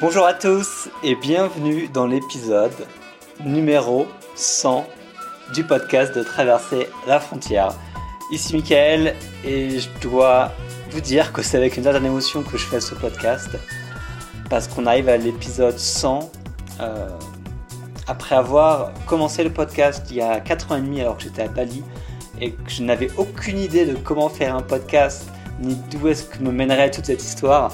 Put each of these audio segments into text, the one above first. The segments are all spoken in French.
Bonjour à tous et bienvenue dans l'épisode numéro 100 du podcast de Traverser la frontière. Ici Michael et je dois vous dire que c'est avec une certaine émotion que je fais ce podcast parce qu'on arrive à l'épisode 100 euh, après avoir commencé le podcast il y a 4 ans et demi alors que j'étais à Bali et que je n'avais aucune idée de comment faire un podcast ni d'où est-ce que me mènerait toute cette histoire.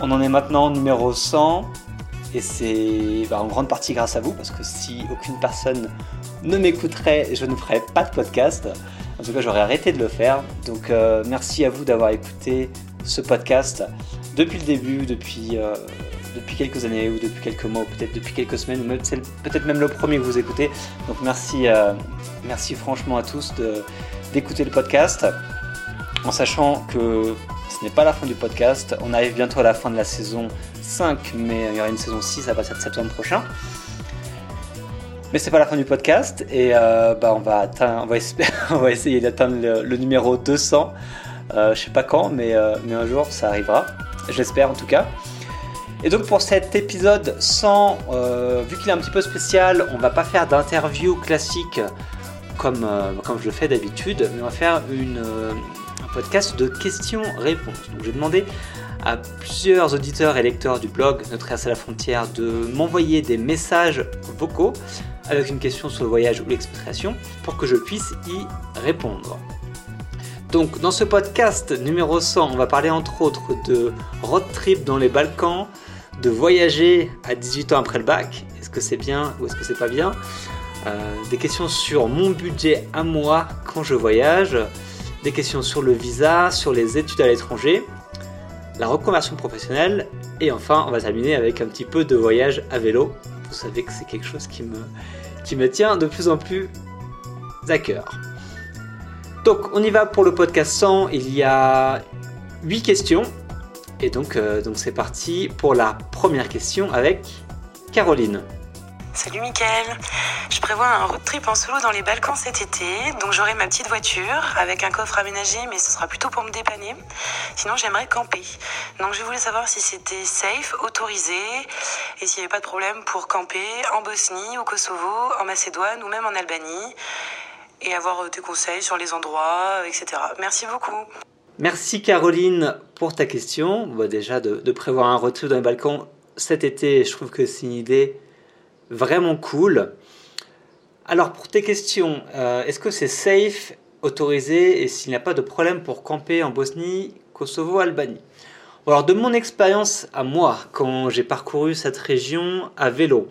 On en est maintenant numéro 100 et c'est bah, en grande partie grâce à vous parce que si aucune personne ne m'écouterait, je ne ferais pas de podcast. En tout cas, j'aurais arrêté de le faire. Donc euh, merci à vous d'avoir écouté ce podcast depuis le début, depuis, euh, depuis quelques années ou depuis quelques mois, ou peut-être depuis quelques semaines, peut-être même le premier que vous écoutez. Donc merci, euh, merci franchement à tous d'écouter le podcast en sachant que ce n'est pas la fin du podcast. On arrive bientôt à la fin de la saison 5, mais il y aura une saison 6 à partir de septembre prochain. Mais c'est pas la fin du podcast et euh, bah on, va atteindre, on, va essayer d'atteindre le, numéro 200. Euh, je sais pas quand, mais, euh, mais un jour ça arrivera. J'espère en tout cas. Et donc pour cet épisode 100, euh, vu qu'il est un petit peu spécial, on va pas faire d'interview classique comme, comme je le fais d'habitude, mais on va faire une, podcast de questions-réponses. Donc j'ai demandé à plusieurs auditeurs et lecteurs du blog Notre à la frontière de m'envoyer des messages vocaux avec une question sur le voyage ou l'expatriation pour que je puisse y répondre. Donc dans ce podcast numéro 100, on va parler entre autres de road trip dans les Balkans, de voyager à 18 ans après le bac, est-ce que c'est bien ou est-ce que c'est pas bien, euh, des questions sur mon budget à moi quand je voyage, des questions sur le visa, sur les études à l'étranger, la reconversion professionnelle et enfin on va terminer avec un petit peu de voyage à vélo. Vous savez que c'est quelque chose qui me, qui me tient de plus en plus à cœur. Donc on y va pour le podcast 100, il y a 8 questions et donc euh, donc c'est parti pour la première question avec Caroline. Salut Mickaël, je prévois un road trip en solo dans les Balkans cet été, donc j'aurai ma petite voiture avec un coffre aménagé, mais ce sera plutôt pour me dépanner. Sinon j'aimerais camper. Donc je voulais savoir si c'était safe, autorisé, et s'il n'y avait pas de problème pour camper en Bosnie, au Kosovo, en Macédoine ou même en Albanie, et avoir des conseils sur les endroits, etc. Merci beaucoup. Merci Caroline pour ta question. Bah, déjà de, de prévoir un road trip dans les Balkans cet été, je trouve que c'est une idée vraiment cool. Alors pour tes questions, euh, est-ce que c'est safe, autorisé et s'il n'y a pas de problème pour camper en Bosnie, Kosovo, Albanie? Alors de mon expérience à moi, quand j'ai parcouru cette région à vélo,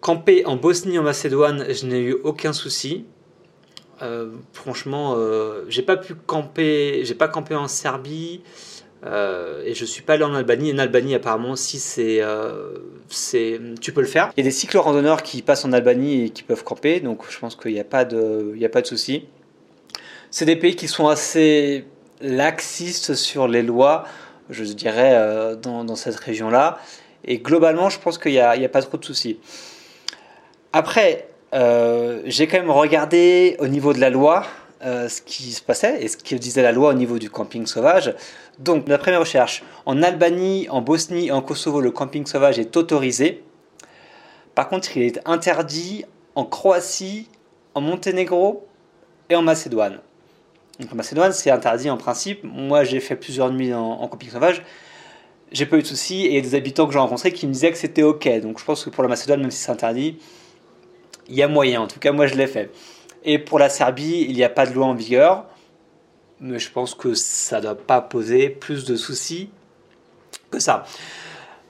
camper en Bosnie, en Macédoine, je n'ai eu aucun souci. Euh, franchement, euh, j'ai pas pu camper, j'ai pas campé en Serbie, euh, et je suis pas allé en Albanie. En Albanie, apparemment, si c'est, euh, c'est, tu peux le faire. Il y a des cyclo-randonneurs qui passent en Albanie et qui peuvent camper, donc je pense qu'il n'y a pas de, il y a pas de souci. C'est des pays qui sont assez laxistes sur les lois, je dirais, euh, dans, cette région-là. Et globalement, je pense qu'il n'y a, a, pas trop de soucis. Après, j'ai quand même regardé au niveau de la loi euh, ce qui se passait et ce que disait la loi au niveau du camping sauvage. Donc, d'après mes recherches, en Albanie, en Bosnie et en Kosovo, le camping sauvage est autorisé. Par contre, il est interdit en Croatie, en Monténégro et en Macédoine. Donc, en Macédoine, c'est interdit en principe. Moi, j'ai fait plusieurs nuits en, camping sauvage. J'ai pas eu de soucis et des habitants que j'ai rencontrés qui me disaient que c'était ok. Donc, je pense que pour la Macédoine, même si c'est interdit, il y a moyen. En tout cas, moi, je l'ai fait. Et pour la Serbie, il n'y a pas de loi en vigueur, mais je pense que ça ne doit pas poser plus de soucis que ça.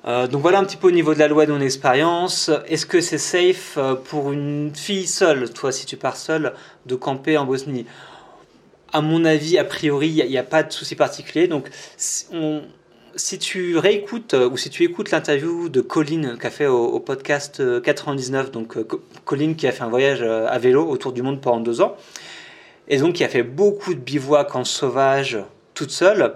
Euh, donc voilà un petit peu au niveau de la loi de mon expérience. Est-ce que c'est safe euh, pour une fille seule, toi si tu pars seule, de camper en Bosnie? À mon avis, a priori, il n'y a, a, pas de souci particulier. Donc on, si tu réécoutes euh, ou si tu écoutes l'interview de Colin qu'a fait au, podcast 99, euh, donc euh, Colin qui a fait un voyage à vélo autour du monde pendant deux ans, et donc qui a fait beaucoup de bivouac en sauvage toute seule,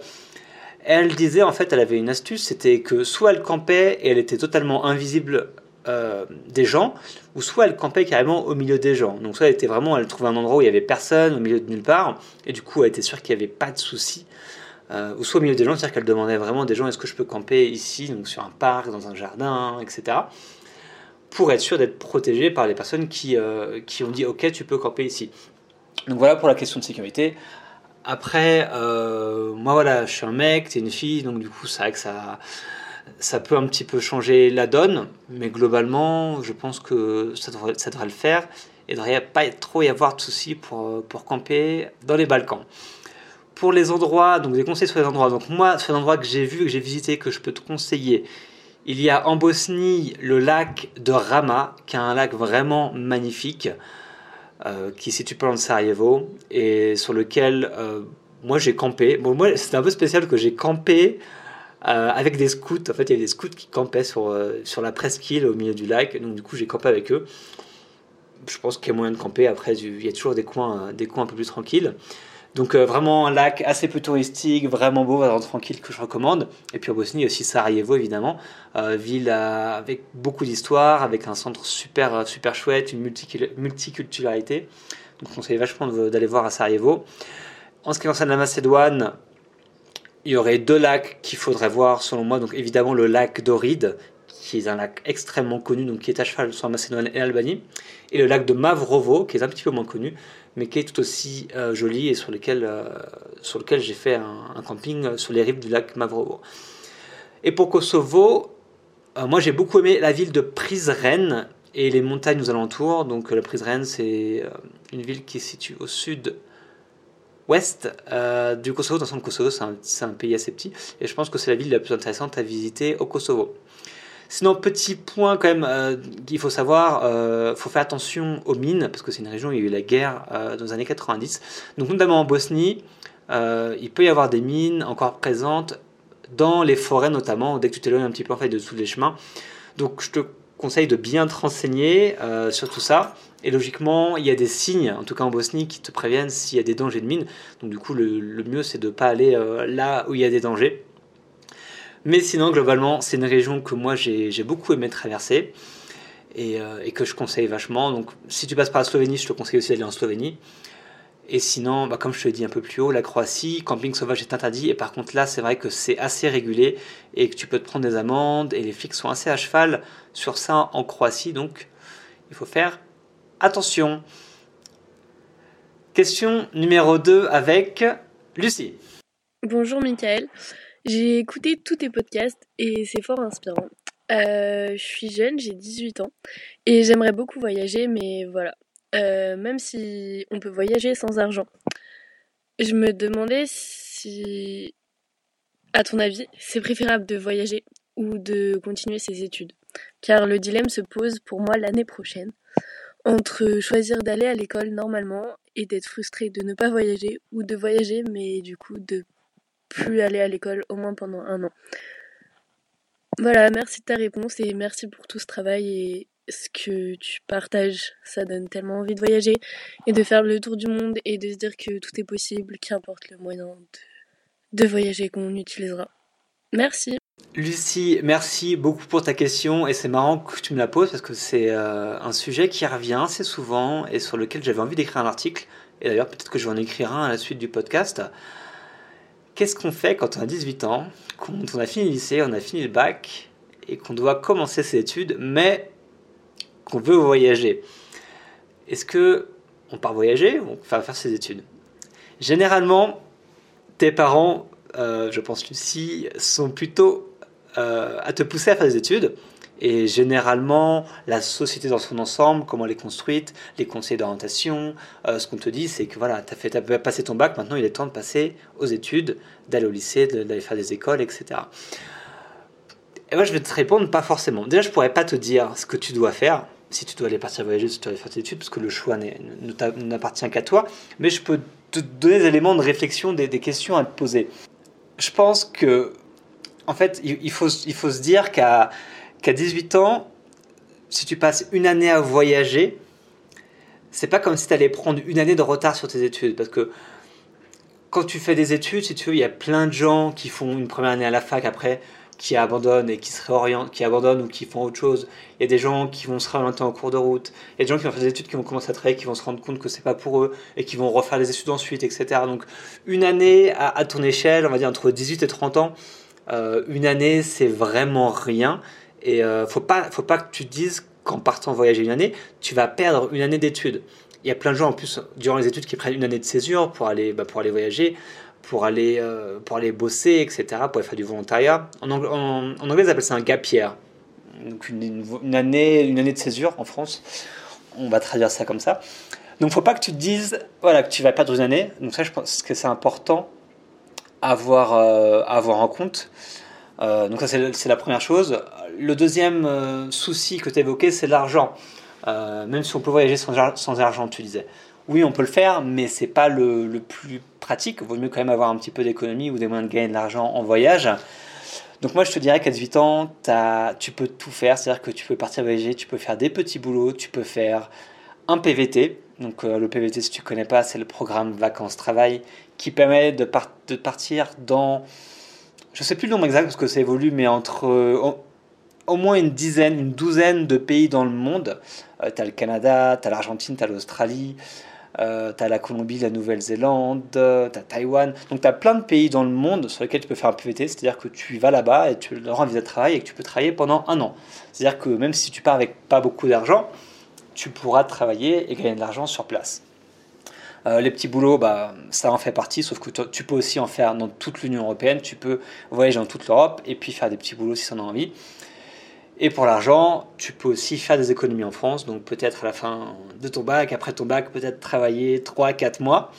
elle disait en fait, elle avait une astuce, c'était que soit elle campait et elle était totalement invisible des gens, ou soit elle campait carrément au milieu des gens. Donc soit elle était vraiment, elle trouvait un endroit où il y avait personne, au milieu de nulle part, et du coup elle était sûre qu'il n'y avait pas de souci euh, ou soit au milieu des gens, c'est-à-dire qu'elle demandait vraiment des gens est-ce que je peux camper ici, donc sur un parc, dans un jardin, etc. Pour être sûr d'être protégé par les personnes qui, euh, qui ont dit ok, tu peux camper ici. Donc voilà pour la question de sécurité. Après, euh, moi voilà, je suis un mec, t'es une fille, donc du coup, c'est vrai que ça, ça peut un petit peu changer la donne, mais globalement, je pense que ça devrait, le faire. Et il ne devrait pas trop y avoir de soucis pour, pour camper dans les Balkans pour les endroits, donc des conseils sur les endroits. Donc moi, sur les endroits que j'ai vu, que j'ai visité, que je peux te conseiller, il y a en Bosnie le lac de Rama, qui est un lac vraiment magnifique, euh, qui se situe pas loin de Sarajevo, et sur lequel euh, moi j'ai campé. Bon, moi, c'est un peu spécial que j'ai campé euh, avec des scouts. En fait, il y avait des scouts qui campaient sur, sur la presqu'île au milieu du lac, donc du coup, j'ai campé avec eux. Je pense qu'il y a moyen de camper. Après, il y a toujours des coins, des coins un peu plus tranquilles. Donc euh, vraiment un lac assez peu touristique, vraiment beau, vraiment tranquille que je recommande. Et puis en Bosnie aussi Sarajevo évidemment, euh, ville avec beaucoup d'histoire, avec un centre super euh, super chouette, une multiculturalité. Donc je conseille vachement d'aller voir à Sarajevo. En ce qui concerne la Macédoine, il y aurait deux lacs qu'il faudrait voir selon moi. Donc évidemment le lac d'Oride, qui est un lac extrêmement connu, donc qui est à cheval sur Macédoine et l'Albanie, et le lac de Mavrovo, qui est un petit peu moins connu, mais qui est tout aussi euh, joli et sur lequel, euh, sur lequel j'ai fait un, camping sur les rives du lac Mavrovo. Et pour Kosovo, euh, moi j'ai beaucoup aimé la ville de Prizren et les montagnes aux alentours. Donc la Prizren, c'est une ville qui est située au sud ouest du Kosovo. Dans le Kosovo, c'est un, pays assez petit. Et je pense que c'est la ville la plus intéressante à visiter au Kosovo. Sinon, petit point quand même euh, qu'il faut savoir, il euh, faut faire attention aux mines, parce que c'est une région où il y a eu la guerre euh, dans les années 90. Donc notamment en Bosnie, il peut y avoir des mines encore présentes dans les forêts notamment, dès que tu t'éloignes un petit peu en fait dessous des chemins. Donc je te conseille de bien te renseigner sur tout ça. Et logiquement, il y a des signes, en tout cas en Bosnie, qui te préviennent s'il y a des dangers de mines. Donc du coup, le mieux c'est de ne pas aller là où il y a des dangers. Mais sinon, globalement, c'est une région que moi j'ai beaucoup aimé traverser euh, et, que je conseille vachement. Donc, si tu passes par la Slovénie, je te conseille aussi d'aller en Slovénie. Et sinon, bah, comme je te l'ai dit un peu plus haut, la Croatie, camping sauvage est interdit. Et par contre, là, c'est vrai que c'est assez régulé et que tu peux te prendre des amendes. Et les flics sont assez à cheval sur ça en Croatie. Donc, il faut faire attention. Question numéro 2 avec Lucie. Bonjour Michael. J'ai écouté tous tes podcasts et c'est fort inspirant. Euh, je suis jeune, j'ai 18 ans et j'aimerais beaucoup voyager, mais voilà. Euh, même si on peut voyager sans argent. Je me demandais si, à ton avis, c'est préférable de voyager ou de continuer ses études. Car le dilemme se pose pour moi l'année prochaine entre choisir d'aller à l'école normalement et d'être frustré de ne pas voyager ou de voyager mais du coup de plus aller à l'école au moins pendant un an. Voilà, merci de ta réponse et merci pour tout ce travail et ce que tu partages. Ça donne tellement envie de voyager et de faire le tour du monde et de se dire que tout est possible, qu'importe le moyen de, voyager qu'on utilisera. Merci. Lucie, merci beaucoup pour ta question et c'est marrant que tu me la poses parce que c'est euh, un sujet qui revient assez souvent et sur lequel j'avais envie d'écrire un article et d'ailleurs peut-être que je vais en écrire un à la suite du podcast qu'est-ce qu'on fait quand on a 18 ans, quand on a fini le lycée, on a fini le bac et qu'on doit commencer ses études, mais qu'on veut voyager. Est-ce que on part voyager ou on va faire ses études? Généralement, tes parents, euh, je pense Lucie, sont plutôt euh, à te pousser à faire des études et généralement, la société dans son ensemble, comment elle est construite, les conseils d'orientation, euh, ce qu'on te dit, c'est que voilà, tu as, as passé ton bac, maintenant il est temps de passer aux études, d'aller au lycée, d'aller faire des écoles, etc. Et moi, je vais te répondre pas forcément. Déjà, je pourrais pas te dire ce que tu dois faire, si tu dois aller partir voyager, si tu dois aller faire tes études, parce que le choix n'appartient qu'à toi. Mais je peux te donner des éléments de réflexion, des, questions à te poser. Je pense que, en fait, il faut se dire qu'à qu'à 18 ans, si tu passes une année à voyager, c'est pas comme si tu allais prendre une année de retard sur tes études. Parce que quand tu fais des études, si tu veux, il y a plein de gens qui font une première année à la fac, après qui abandonnent et qui se réorientent, qui abandonnent ou qui font autre chose. Il y a des gens qui vont se réorienter en cours de route. Il y a des gens qui vont faire des études, qui vont commencer à travailler, qui vont se rendre compte que c'est pas pour eux et qui vont refaire des études ensuite, etc. Donc une année à, ton échelle, on va dire entre 18 et 30 ans, euh, une année c'est vraiment rien. Et euh, faut pas, faut pas que tu te dises qu'en partant voyager une année, tu vas perdre une année d'études. Il y a plein de gens en plus durant les études qui prennent une année de césure pour aller, bah, pour aller voyager pour aller, euh, pour aller bosser, etc., pour aller faire du volontariat. En, en, anglais, ils appellent ça un gap year. Donc une, année, une année de césure en France. On va traduire ça comme ça. Donc faut pas que tu te dises voilà, que tu vas perdre une année. Donc ça, je pense que c'est important à avoir, euh, avoir en compte. Euh, donc ça, c'est la première chose. Le deuxième souci que tu évoquais, c'est l'argent. même si on peut voyager sans, argent, tu disais oui, on peut le faire, mais c'est pas le, le, plus pratique. Vaut mieux quand même avoir un petit peu d'économie ou des moyens de gagner de l'argent en voyage. Donc moi, je te dirais qu'à 18 ans, tu peux tout faire. C'est-à-dire que tu peux partir voyager, tu peux faire des petits boulots, tu peux faire un PVT. Donc euh, le PVT, si tu connais pas, c'est le programme vacances-travail qui permet de, partir dans, je sais plus le nombre exact parce que ça évolue, mais entre au, moins une dizaine, une douzaine de pays dans le monde. Euh, tu as le Canada, tu as l'Argentine, tu as l'Australie. Euh, tu as la Colombie, la Nouvelle-Zélande, tu as Taïwan. Donc tu as plein de pays dans le monde sur lesquels tu peux faire un PVT, c'est-à-dire que tu vas là-bas et tu leur rends un visa de travail et que tu peux travailler pendant un an. C'est-à-dire que même si tu pars avec pas beaucoup d'argent, tu pourras travailler et gagner de l'argent sur place. Euh, les petits boulots, bah, ça en fait partie, sauf que tu peux aussi en faire dans toute l'Union européenne, tu peux voyager dans toute l'Europe et puis faire des petits boulots si tu en as envie. Et pour l'argent, tu peux aussi faire des économies en France, donc peut-être à la fin de ton bac, après ton bac, peut-être travailler 3-4 mois,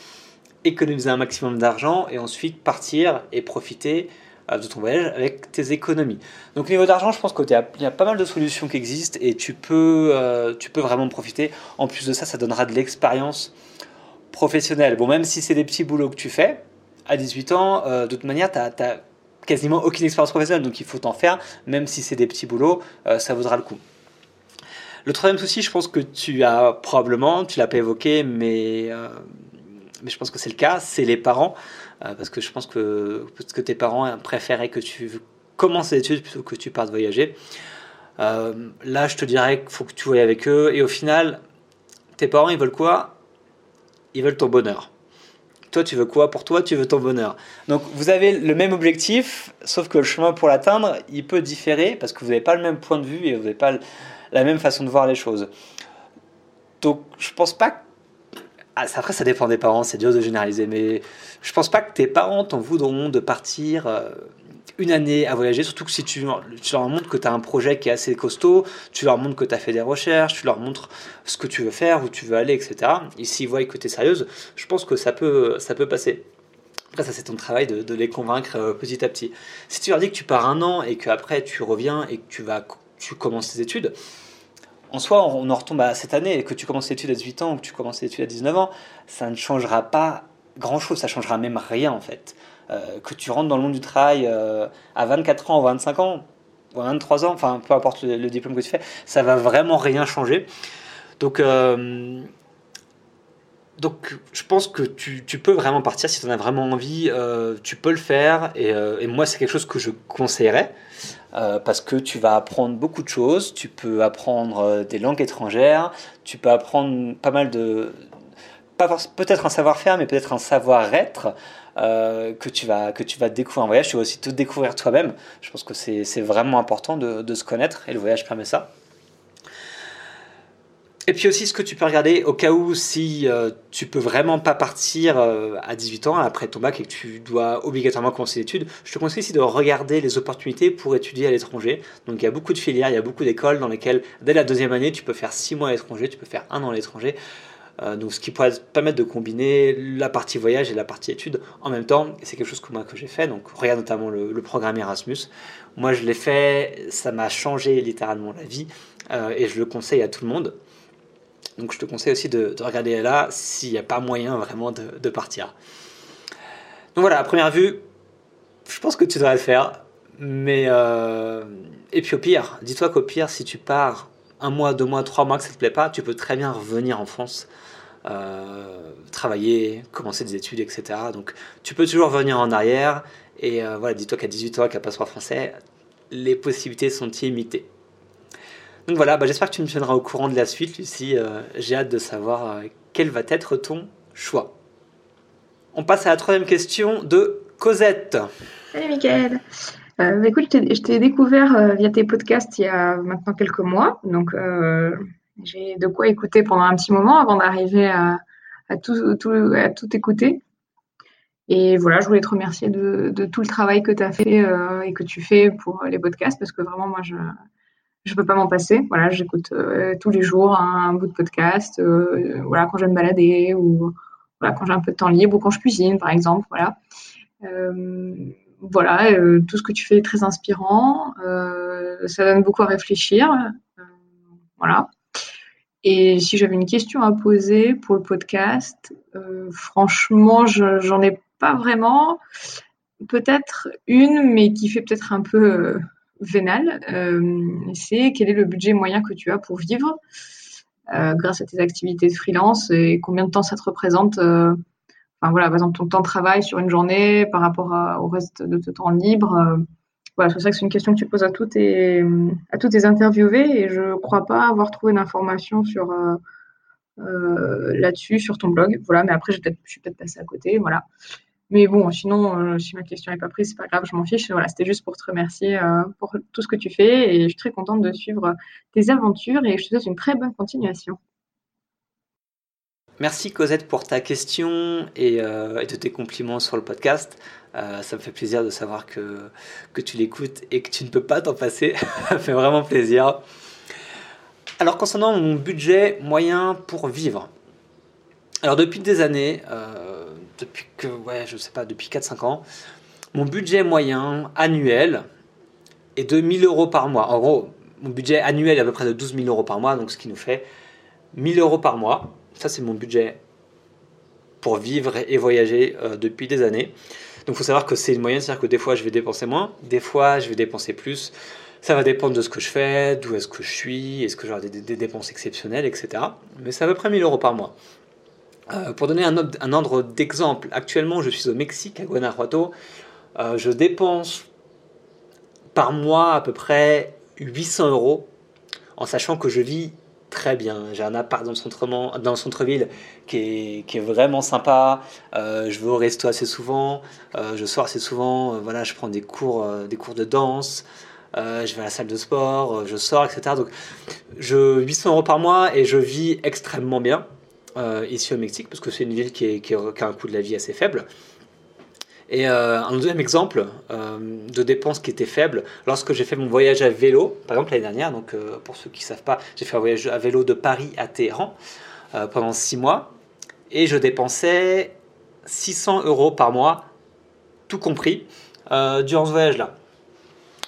économiser un maximum d'argent et ensuite partir et profiter euh, de ton voyage avec tes économies. Donc au niveau d'argent, je pense qu'il y a pas mal de solutions qui existent et tu peux, euh, tu peux vraiment profiter. En plus de ça, ça donnera de l'expérience professionnelle. Bon, même si c'est des petits boulots que tu fais, à 18 ans, euh, de toute manière, tu as quasiment aucune expérience professionnelle, donc il faut t'en faire, même si c'est des petits boulots, euh, ça vaudra le coup. Le troisième souci, je pense que tu as probablement, tu l'as pas évoqué, mais, euh, mais je pense que c'est le cas, c'est les parents, euh, parce que je pense que, que tes parents préféraient que tu commences les études plutôt que tu partes voyager. là, je te dirais qu'il faut que tu voyes avec eux, et au final, tes parents, ils veulent quoi? Ils veulent ton bonheur. Toi, tu veux quoi? Pour toi, tu veux ton bonheur. Donc, vous avez le même objectif, sauf que le chemin pour l'atteindre, il peut différer parce que vous n'avez pas le même point de vue et vous n'avez pas la même façon de voir les choses. Donc, je pense pas ah, après, ça dépend des parents, c'est dur de généraliser, mais je pense pas que tes parents t'en voudront de partir euh, une année à voyager, surtout que si tu, leur montres que tu as un projet qui est assez costaud, tu leur montres que tu as fait des recherches, tu leur montres ce que tu veux faire, où tu veux aller, etc. Et s'ils voient que tu es sérieuse, je pense que ça peut, ça peut passer. Après, ça, c'est ton travail de, les convaincre euh, petit à petit. Si tu leur dis que tu pars un an et qu'après tu reviens et que tu, vas, tu commences tes études, en soi, on en retombe à cette année, et que tu commences tes études à 18 ans ou que tu commences tes études à 19 ans, ça ne changera pas grand chose, ça changera même rien en fait. Euh, que tu rentres dans le monde du travail euh, à 24 ans ou 25 ans, ou à 23 ans, enfin peu importe le, diplôme que tu fais, ça va vraiment rien changer. Donc, euh, donc je pense que tu, peux vraiment partir si tu en as vraiment envie, tu peux le faire. Et moi, c'est quelque chose que je conseillerais. parce que tu vas apprendre beaucoup de choses, tu peux apprendre des langues étrangères, tu peux apprendre pas mal de, peut-être un savoir-faire, mais peut-être un savoir-être euh, que, tu vas, que tu vas découvrir en voyage. Tu vas aussi te découvrir toi-même. Je pense que c'est vraiment important de, se connaître et le voyage permet ça. Et puis aussi ce que tu peux regarder au cas où si euh, tu peux vraiment pas partir euh, à 18 ans après ton bac et que tu dois obligatoirement commencer l'étude, je te conseille aussi de regarder les opportunités pour étudier à l'étranger. Donc il y a beaucoup de filières, il y a beaucoup d'écoles dans lesquelles dès la deuxième année tu peux faire 6 mois à l'étranger, tu peux faire un an à l'étranger. Euh, donc, ce qui pourrait permettre de combiner la partie voyage et la partie études en même temps. C'est quelque chose que moi que j'ai fait. Donc, regarde notamment le, programme Erasmus. Moi, je l'ai fait. Ça m'a changé littéralement la vie euh, et je le conseille à tout le monde. Donc, je te conseille aussi de, regarder là s'il n'y a pas moyen vraiment de, partir. Donc voilà, à première vue, je pense que tu devrais le faire. Mais euh, et puis au pire, dis-toi qu'au pire, si tu pars un mois, deux mois, trois mois que ça te plaît pas, tu peux très bien revenir en France, euh, travailler, commencer des études, etc. Donc tu peux toujours revenir en arrière. Et euh, voilà, dis-toi qu'à 18 ans, un passeport français, les possibilités sont illimitées. Donc voilà, bah, j'espère que tu me tiendras au courant de la suite, Lucie. Euh, j'ai hâte de savoir quel va être ton choix. On passe à la troisième question de Cosette. Salut Mickaël. Écoute, je t'ai découvert via tes podcasts il y a maintenant quelques mois, donc j'ai de quoi écouter pendant un petit moment avant d'arriver à, tout, écouter. Et voilà, je voulais te remercier de, tout le travail que tu as fait et que tu fais pour les podcasts parce que vraiment, moi, je, je peux pas m'en passer. Voilà, j'écoute euh, tous les jours un, bout de podcast. Euh, voilà, quand je vais me balader ou voilà, quand j'ai un peu de temps libre ou quand je cuisine, par exemple. Voilà. Euh, voilà, tout ce que tu fais est très inspirant. ça donne beaucoup à réfléchir. voilà. Et si j'avais une question à poser pour le podcast, franchement, j'en ai pas vraiment. Peut-être une, mais qui fait peut-être un peu vénal, euh, c'est quel est le budget moyen que tu as pour vivre euh, grâce à tes activités de freelance et combien de temps ça te représente euh, Enfin voilà, par exemple ton temps de travail sur une journée par rapport au reste de ton temps libre. Voilà, c'est ça que c'est une question que tu poses à tous tes, à tes interviewés et je ne crois pas avoir trouvé d'informations sur là-dessus sur ton blog. Voilà, mais après, je, suis peut-être passée à côté. Voilà. Mais bon, sinon, euh, si ma question n'est pas prise, c'est pas grave, je m'en fiche. Voilà, c'était juste pour te remercier euh, pour tout ce que tu fais et je suis très contente de suivre tes aventures et je te souhaite une très bonne continuation. Merci Cosette pour ta question et, euh, de tes compliments sur le podcast. Ça me fait plaisir de savoir que, que tu l'écoutes et que tu ne peux pas t'en passer. ça fait vraiment plaisir. Alors concernant mon budget moyen pour vivre. Alors depuis des années, depuis que, ouais, je sais pas, depuis 4-5 ans, mon budget moyen annuel est de 1000 euros par mois. En gros, mon budget annuel est à peu près de 12 000 euros par mois, donc ce qui nous fait 1000 euros par mois. Ça, c'est mon budget pour vivre et voyager euh, depuis des années. Donc il faut savoir que c'est une moyenne, c'est-à-dire que des fois je vais dépenser moins, des fois je vais dépenser plus. Ça va dépendre de ce que je fais, d'où est-ce que je suis, est-ce que j'aurai des, dépenses exceptionnelles, etc. Mais c'est à peu près 1000 euros par mois. Euh, pour donner un, un ordre d'exemple, actuellement je suis au Mexique, à Guanajuato. Euh, je dépense par mois à peu près 800 euros, en sachant que je vis très bien. J'ai un appart dans le centre-ville qui, est, vraiment sympa. Euh, je vais au resto assez souvent. je sors assez souvent. voilà, je prends des cours, des cours de danse. je vais à la salle de sport. je sors, etc. Donc, je 800 euros par mois et je vis extrêmement bien. Euh, ici au Mexique, parce que c'est une ville qui, qui, a un coût de la vie assez faible. Et euh, un deuxième exemple euh, de dépenses qui étaient faibles, lorsque j'ai fait mon voyage à vélo, par exemple l'année dernière, donc pour ceux qui ne savent pas, j'ai fait un voyage à vélo de Paris à Téhéran pendant six mois, et je dépensais 600 euros par mois, tout compris, durant ce voyage-là.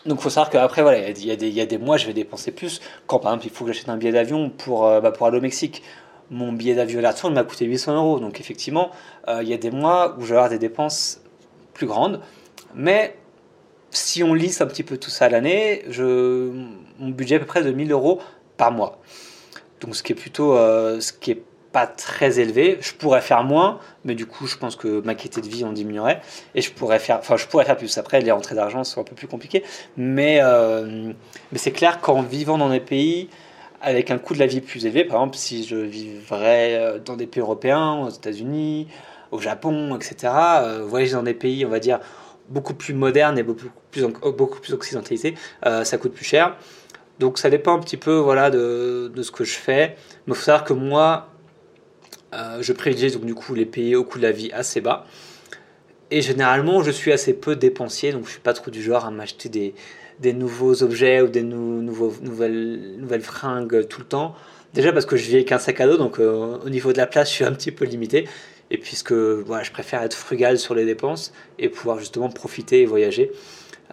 Donc il faut savoir qu'après, voilà, il y, a des mois, je vais dépenser plus. Quand par exemple, il faut que j'achète un billet d'avion pour, bah, aller au Mexique mon billet d'avion aller-retour m'a coûté 800 euros. Donc effectivement, euh, il y a des mois où je vais avoir des dépenses plus grandes. Mais si on lisse un petit peu tout ça à l'année, je, mon budget est à peu près de 1000 euros par mois. Donc ce qui est plutôt, euh, ce qui est pas très élevé. Je pourrais faire moins, mais du coup, je pense que ma qualité de vie en diminuerait. Et je pourrais faire, enfin, je pourrais faire plus. Après, les rentrées d'argent sont un peu plus compliquées. Mais, euh, mais c'est clair qu'en vivant dans des pays avec un coût de la vie plus élevé. Par exemple, si je vivrais euh, dans des pays européens, aux États-Unis, au Japon, etc., euh, voyager dans des pays, on va dire, beaucoup plus modernes et beaucoup plus, beaucoup plus occidentalisés, euh, ça coûte plus cher. Donc ça dépend un petit peu voilà, de, de ce que je fais. Mais il faut savoir que moi, je privilégie donc du coup les pays au coût de la vie assez bas. Et généralement, je suis assez peu dépensier, donc je suis pas trop du genre à m'acheter des, des nouveaux objets ou des nouveaux, nouvelles, nouvelles fringues tout le temps. Déjà parce que je vis avec un sac à dos, donc euh, au niveau de la place, je suis un petit peu limité. Et puisque voilà, je préfère être frugal sur les dépenses et pouvoir justement profiter et voyager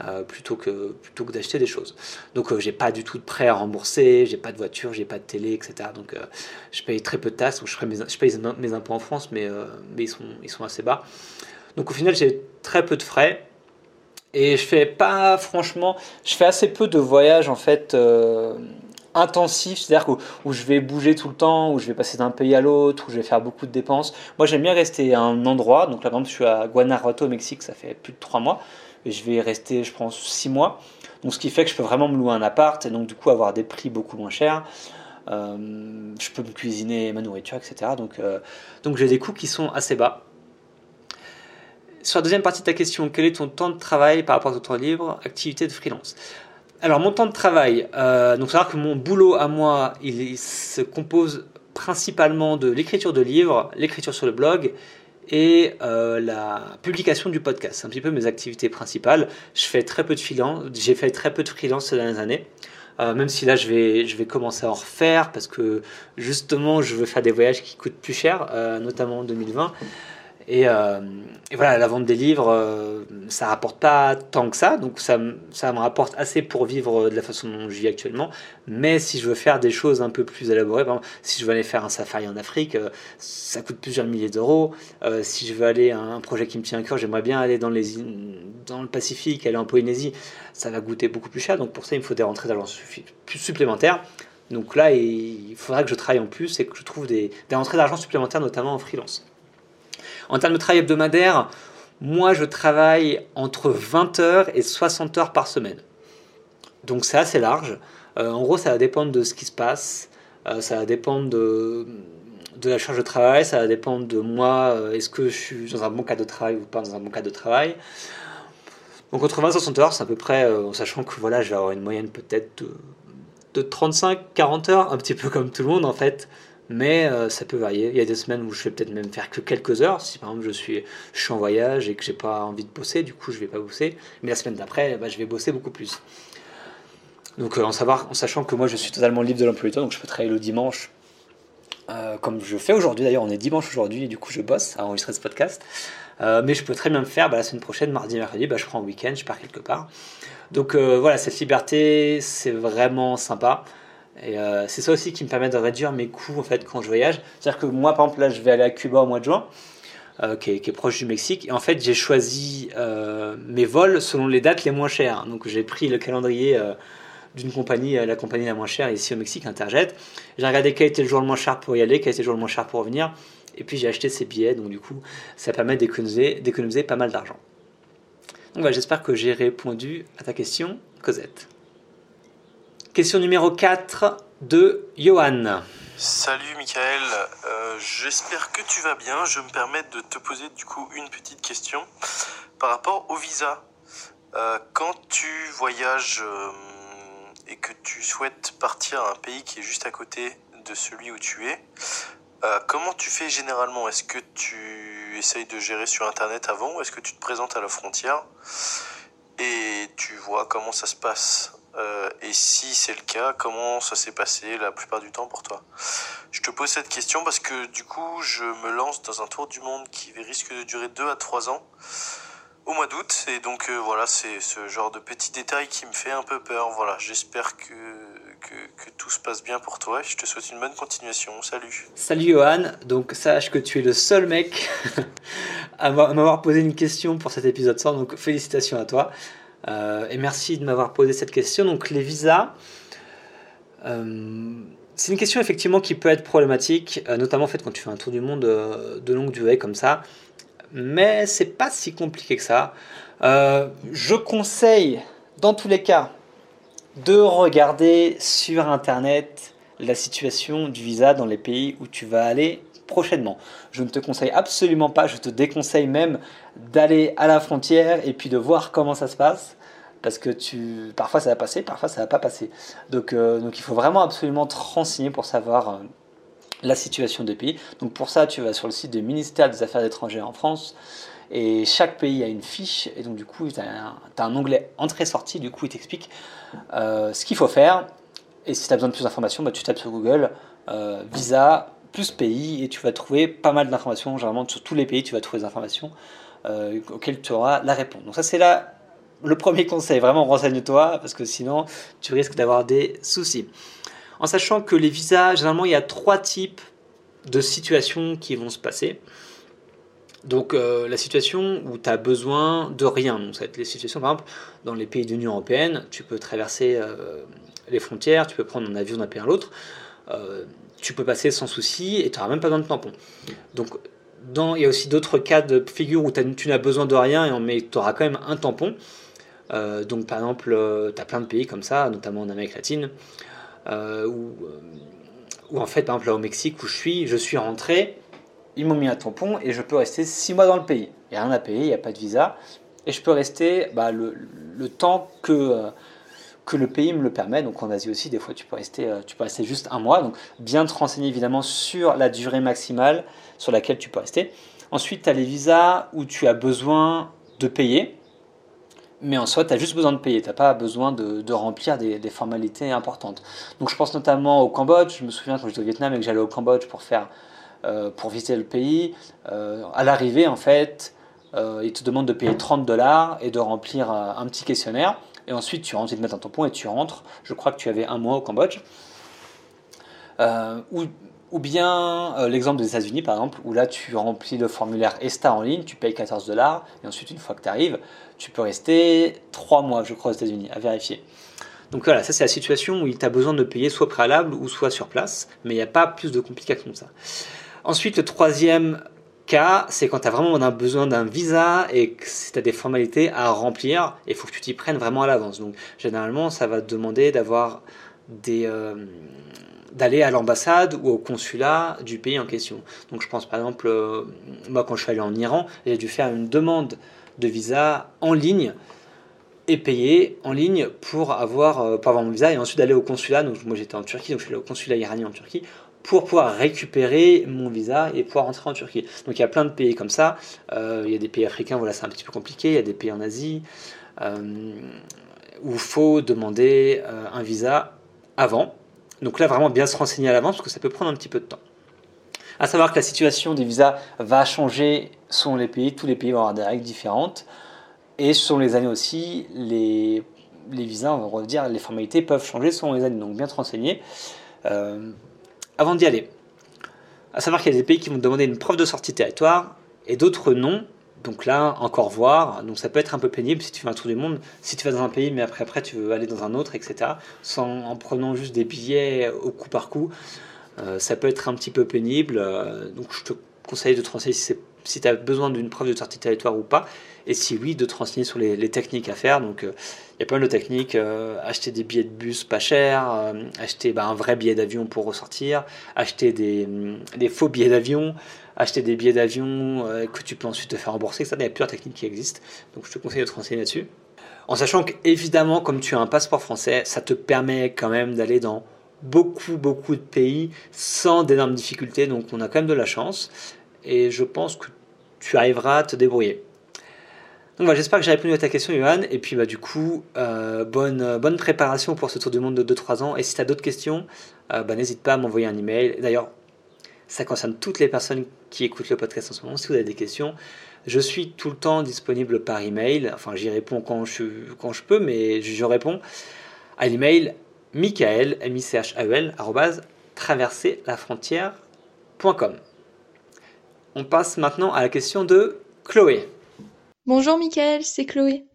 euh, plutôt que, plutôt que d'acheter des choses. Donc euh, j'ai pas du tout de prêt à rembourser, j'ai pas de voiture, j'ai pas de télé, etc. Donc je paye très peu de taxes, donc je, mes, je paye mes impôts en France, mais, mais ils, sont, ils sont assez bas. Donc au final j'ai très peu de frais et je fais pas, franchement, je fais assez peu de voyages en fait euh, intensifs, c'est-à-dire où, je vais bouger tout le temps, où je vais passer d'un pays à l'autre, où je vais faire beaucoup de dépenses. Moi, j'aime bien rester à un endroit. Donc là, par exemple, je suis à Guanajuato, au Mexique, ça fait plus de trois mois. Et je vais rester, je pense, six mois. Donc ce qui fait que je peux vraiment me louer un appart et donc du coup avoir des prix beaucoup moins chers. je peux me cuisiner ma nourriture, etc. Donc, donc j'ai des coûts qui sont assez bas. Sur la deuxième partie de ta question, quel est ton temps de travail par rapport à ton temps libre, activité de freelance? Alors mon temps de travail, donc savoir que mon boulot à moi, il se compose principalement de l'écriture de livres, l'écriture sur le blog et euh, la publication du podcast. C'est un petit peu mes activités principales. Je fais très peu de freelance, j'ai fait très peu de freelance ces dernières années. Euh, même si là je vais, je vais commencer à en refaire parce que justement je veux faire des voyages qui coûtent plus cher, euh, notamment en 2020. Euh, et, voilà, la vente des livres, euh, ça rapporte pas tant que ça, donc ça, ça me rapporte assez pour vivre de la façon dont je vis actuellement. Mais si je veux faire des choses un peu plus élaborées, par exemple, si je veux aller faire un safari en Afrique, euh, ça coûte plusieurs milliers d'euros. si je veux aller à un projet qui me tient à cœur, j'aimerais bien aller dans, le Pacifique, aller en Polynésie, ça va coûter beaucoup plus cher. Donc pour ça, il me faut des rentrées d'argent supplémentaires. Donc là, il faudra que je travaille en plus et que je trouve des, des rentrées d'argent supplémentaires, notamment en freelance. En termes de travail hebdomadaire, moi je travaille entre 20 heures et 60 heures par semaine. Donc c'est assez large. Euh, en gros, ça va dépendre de ce qui se passe. Euh, ça va dépendre de, la charge de travail. Ça va dépendre de moi. Euh, est-ce que je suis dans un bon cadre de travail ou pas dans un bon cadre de travail. Donc entre 20 et 60 heures, c'est à peu près, en sachant que voilà, je vais avoir une moyenne peut-être de, de 35-40 heures, un petit peu comme tout le monde en fait mais euh, ça peut varier. Il y a des semaines où je vais peut-être même faire que quelques heures. Si par exemple je suis, je en voyage et que j'ai pas envie de bosser, du coup je vais pas bosser. Mais la semaine d'après, bah, je vais bosser beaucoup plus. Donc euh, en sachant que moi je suis totalement libre de l'emploi du temps, donc je peux travailler le dimanche, euh, comme je fais aujourd'hui. D'ailleurs, on est dimanche aujourd'hui et du coup je bosse à enregistrer ce podcast. mais je peux très bien me faire bah, la semaine prochaine, mardi, mercredi, bah, je prends un week-end, je pars quelque part. Donc voilà, cette liberté, c'est vraiment sympa. Et euh, c'est ça aussi qui me permet de réduire mes coûts en fait quand je voyage. C'est-à-dire que moi, par exemple, là, je vais aller à Cuba au mois de juin, euh, qui, est, proche du Mexique. Et en fait, j'ai choisi euh, mes vols selon les dates les moins chères. Donc, j'ai pris le calendrier d'une compagnie, la compagnie la moins chère ici au Mexique, Interjet. J'ai regardé quel était le jour le moins cher pour y aller, quel était le jour le moins cher pour revenir. Et puis, j'ai acheté ces billets. Donc, du coup, ça permet d'économiser, pas mal d'argent. Donc, voilà, j'espère que j'ai répondu à ta question, Cosette. Question numéro 4 de Johan. Salut Michael, euh, j'espère que tu vas bien. Je me permets de te poser du coup une petite question par rapport au visa. Euh, quand tu voyages euh, et que tu souhaites partir à un pays qui est juste à côté de celui où tu es, comment tu fais généralement? Est-ce que tu essayes de gérer sur Internet avant ou est-ce que tu te présentes à la frontière et tu vois comment ça se passe? Euh, et si c'est le cas, comment ça s'est passé la plupart du temps pour toi? Je te pose cette question parce que du coup, je me lance dans un tour du monde qui risque de durer 2 à 3 ans au mois d'août. Et donc euh, voilà, c'est ce genre de petits détails qui me fait un peu peur. Voilà, j'espère que, que, que, tout se passe bien pour toi. Je te souhaite une bonne continuation. Salut. Salut Johan. Donc sache que tu es le seul mec à m'avoir posé une question pour cet épisode 100. Donc félicitations à toi. Euh, et merci de m'avoir posé cette question. Donc les visas, euh, c'est une question effectivement qui peut être problématique, euh, notamment en fait quand tu fais un tour du monde de longue durée comme ça. Mais c'est pas si compliqué que ça. je conseille, dans tous les cas, de regarder sur internet la situation du visa dans les pays où tu vas aller prochainement. Je ne te conseille absolument pas, je te déconseille même d'aller à la frontière et puis de voir comment ça se passe. Parce que tu, parfois ça va passer, parfois ça va pas passer. Donc, euh, donc il faut vraiment absolument te renseigner pour savoir euh, la situation des pays. Donc pour ça, tu vas sur le site du ministère des Affaires étrangères en France. Et chaque pays a une fiche. Et donc du coup, tu as, un onglet entrée-sortie. Du coup, il t'explique euh, ce qu'il faut faire. Et si tu as besoin de plus d'informations, bah, tu tapes sur Google visa plus pays et tu vas trouver pas mal d'informations. Généralement, sur tous les pays, tu vas trouver des informations euh, auxquelles tu auras la réponse. Donc ça, c'est là le premier conseil. Vraiment, renseigne-toi parce que sinon, tu risques d'avoir des soucis. En sachant que les visas, généralement, il y a trois types de situations qui vont se passer. Donc euh, la situation où tu as besoin de rien, donc ça va être les situations par exemple dans les pays de l'Union Européenne, tu peux traverser euh, les frontières, tu peux prendre un avion d'un pays à l'autre, tu peux passer sans souci et tu n'auras même pas besoin de tampon. Donc, dans, il y a aussi d'autres cas de figure où tu n'as besoin de rien, mais tu auras quand même un tampon. donc par exemple, tu as plein de pays comme ça, notamment en Amérique latine, où, où, en fait, par exemple là au Mexique où je suis, je suis rentré, ils m'ont mis un tampon et je peux rester 6 mois dans le pays. Il n'y a rien à payer, il n'y a pas de visa. Et je peux rester bah, le, le, temps que, euh, que le pays me le permet. Donc en Asie aussi, des fois, tu peux rester, euh, tu peux rester juste un mois. Donc bien te renseigner évidemment sur la durée maximale sur laquelle tu peux rester. Ensuite, tu as les visas où tu as besoin de payer. Mais en soi, tu as juste besoin de payer. Tu n'as pas besoin de, remplir des, formalités importantes. Donc je pense notamment au Cambodge. Je me souviens quand j'étais au Vietnam et que j'allais au Cambodge pour faire euh, pour visiter le pays. à l'arrivée, en fait, euh, il te demande de payer 30 dollars et de remplir euh, un petit questionnaire. Et ensuite, tu rentres, ils te mettent un tampon et tu rentres. Je crois que tu avais un mois au Cambodge. Euh, ou, ou, bien l'exemple des États-Unis, par exemple, où là, tu remplis le formulaire ESTA en ligne, tu payes 14 dollars, et ensuite, une fois que tu arrives, tu peux rester 3 mois, je crois, aux États-Unis, à vérifier. Donc voilà, ça c'est la situation où tu as besoin de payer soit préalable ou soit sur place, mais il n'y a pas plus de complications que ça. Ensuite, le troisième cas, c'est quand tu as vraiment besoin d'un visa et que tu as des formalités à remplir, il faut que tu t'y prennes vraiment à l'avance. Donc généralement, ça va te demander d'avoir des euh, d'aller à l'ambassade ou au consulat du pays en question. Donc je pense par exemple, euh, moi quand je suis allé en Iran, j'ai dû faire une demande de visa en ligne et payer en ligne pour avoir, euh, pour avoir mon visa et ensuite d'aller au consulat. Donc moi j'étais en Turquie, donc je suis allé au consulat iranien en Turquie pour pouvoir récupérer mon visa et pouvoir rentrer en Turquie. Donc il y a plein de pays comme ça. Euh, il y a des pays africains, voilà, c'est un petit peu compliqué. Il y a des pays en Asie euh, où il faut demander euh, un visa avant. Donc là, vraiment bien se renseigner à l'avance parce que ça peut prendre un petit peu de temps. À savoir que la situation des visas va changer selon les pays. Tous les pays vont avoir des règles différentes. Et selon les années aussi, les, les visas, on va dire, les formalités peuvent changer selon les années. Donc bien se renseigner avant d'y aller. À savoir qu'il y a des pays qui vont demander une preuve de sortie territoire et d'autres non. Donc là, encore voir. Donc ça peut être un peu pénible si tu fais un tour du monde. Si tu vas dans un pays, mais après, après tu veux aller dans un autre, etc. Sans, en prenant juste des billets au coup par coup. Euh, ça peut être un petit peu pénible. Euh, donc je te conseille de te renseigner si, si tu as besoin d'une preuve de sortie territoire ou pas. Et si oui, de te renseigner sur les, techniques à faire. Donc, euh, il y a mal de techniques. Euh, acheter des billets de bus pas chers, euh, acheter bah, un vrai billet d'avion pour ressortir, acheter des, mm, faux billets d'avion, acheter des billets d'avion que tu peux ensuite te faire rembourser. Ça, il y a plusieurs techniques qui existent. Donc, je te conseille de te renseigner là-dessus. En sachant qu'évidemment, comme tu as un passeport français, ça te permet quand même d'aller dans beaucoup, beaucoup de pays sans d'énormes difficultés. Donc, on a quand même de la chance. Et je pense que tu arriveras à te débrouiller. Donc voilà, j'espère que j'ai répondu à ta question, Johan. Et puis bah, du coup, euh, bonne, euh, bonne préparation pour ce tour du monde de 2-3 ans. Et si tu as d'autres questions, euh, bah, n'hésite pas à m'envoyer un email. D'ailleurs, ça concerne toutes les personnes qui écoutent le podcast en ce moment. Si vous avez des questions, je suis tout le temps disponible par email. Enfin, j'y réponds quand je, quand je peux, mais je, réponds à l'email michael, m i c h a e traverser la frontière.com. On passe maintenant à la question de Chloé. Bonjour Mickaël, c'est Chloé.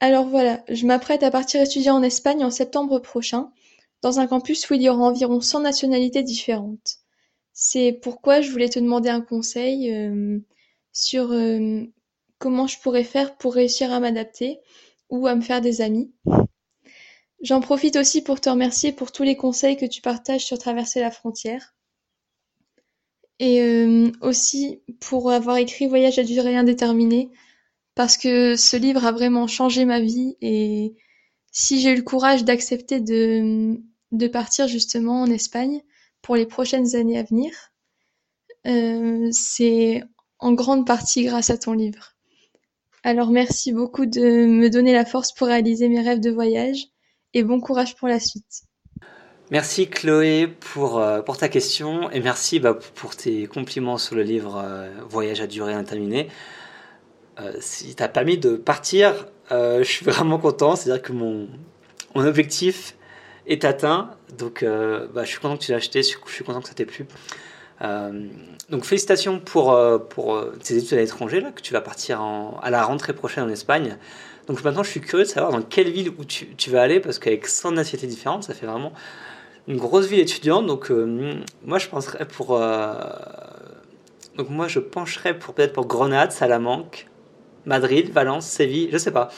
Alors voilà, je m'apprête à partir étudier en Espagne en septembre prochain, dans un campus où il y aura environ 100 nationalités différentes. C'est pourquoi je voulais te demander un conseil euh, sur euh, comment je pourrais faire pour réussir à m'adapter ou à me faire des amis. J'en profite aussi pour te remercier pour tous les conseils que tu partages sur traverser la frontière. Et euh, aussi pour avoir écrit Voyage à durée indéterminée, parce que ce livre a vraiment changé ma vie et si j'ai eu le courage d'accepter de, partir justement en Espagne pour les prochaines années à venir, euh, c'est en grande partie grâce à ton livre. Alors merci beaucoup de me donner la force pour réaliser mes rêves de voyage et bon courage pour la suite. Merci Chloé pour, euh, ta question et merci bah, pour tes compliments sur le livre euh, Voyage à durée indéterminée. Euh, si t'as permis de partir, euh, je suis vraiment content. C'est-à-dire que mon, mon objectif est atteint. Donc, euh, bah, je suis content que tu l'aies acheté. Je suis content que ça t'ait plu. donc, félicitations pour, pour tes études à l'étranger, que tu vas partir à la rentrée prochaine en Espagne. Donc, maintenant, je suis curieux de savoir dans quelle ville où tu, vas aller, parce qu'avec 100 nationalités différentes, ça fait vraiment une grosse ville étudiante. Donc, moi, je penserais pour. donc, moi, je pencherais peut-être pour Grenade, Salamanque, Madrid, Valence, Séville, je sais pas.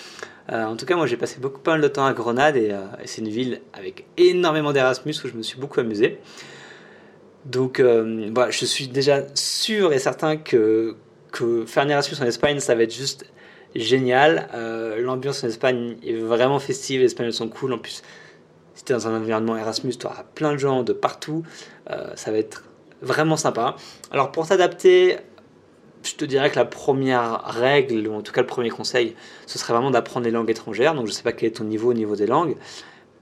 en tout cas, moi j'ai passé beaucoup de temps à Grenade et, c'est une ville avec énormément d'Erasmus où je me suis beaucoup amusé. Donc voilà, je suis déjà sûr et certain que, que faire un Erasmus en Espagne, ça va être juste génial. L'ambiance en Espagne est vraiment festive, les Espagnols sont cool. En plus, si tu es dans un environnement Erasmus, tu auras plein de gens de partout. ça va être vraiment sympa. Alors pour t'adapter, je te dirais que la première règle, ou en tout cas le premier conseil, ce serait vraiment d'apprendre les langues étrangères. Donc je ne sais pas quel est ton niveau au niveau des langues.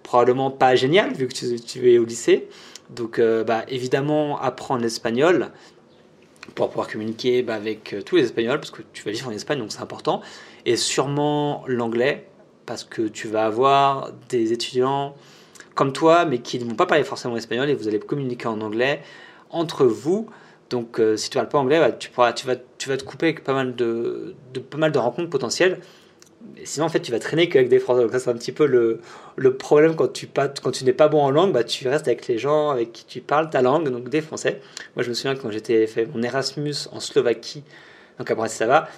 Probablement pas génial vu que tu, es au lycée. Donc euh, bah, évidemment apprendre l'espagnol pour pouvoir communiquer bah, avec euh, tous les Espagnols parce que tu vas vivre en Espagne donc c'est important. Et sûrement l'anglais parce que tu vas avoir des étudiants comme toi mais qui ne vont pas parler forcément espagnol et vous allez communiquer en anglais entre vous. Donc, euh, si tu parles pas anglais, bah, tu, vas, te couper avec pas mal de, rencontres potentielles. Sinon, en fait, tu vas traîner qu'avec des Français. Donc, ça, c'est un petit peu le, problème quand tu, n'es pas bon en langue. Bah, tu restes avec les gens avec qui tu parles ta langue, donc des Français. Moi, je me souviens quand j'étais fait mon Erasmus en Slovaquie, donc à va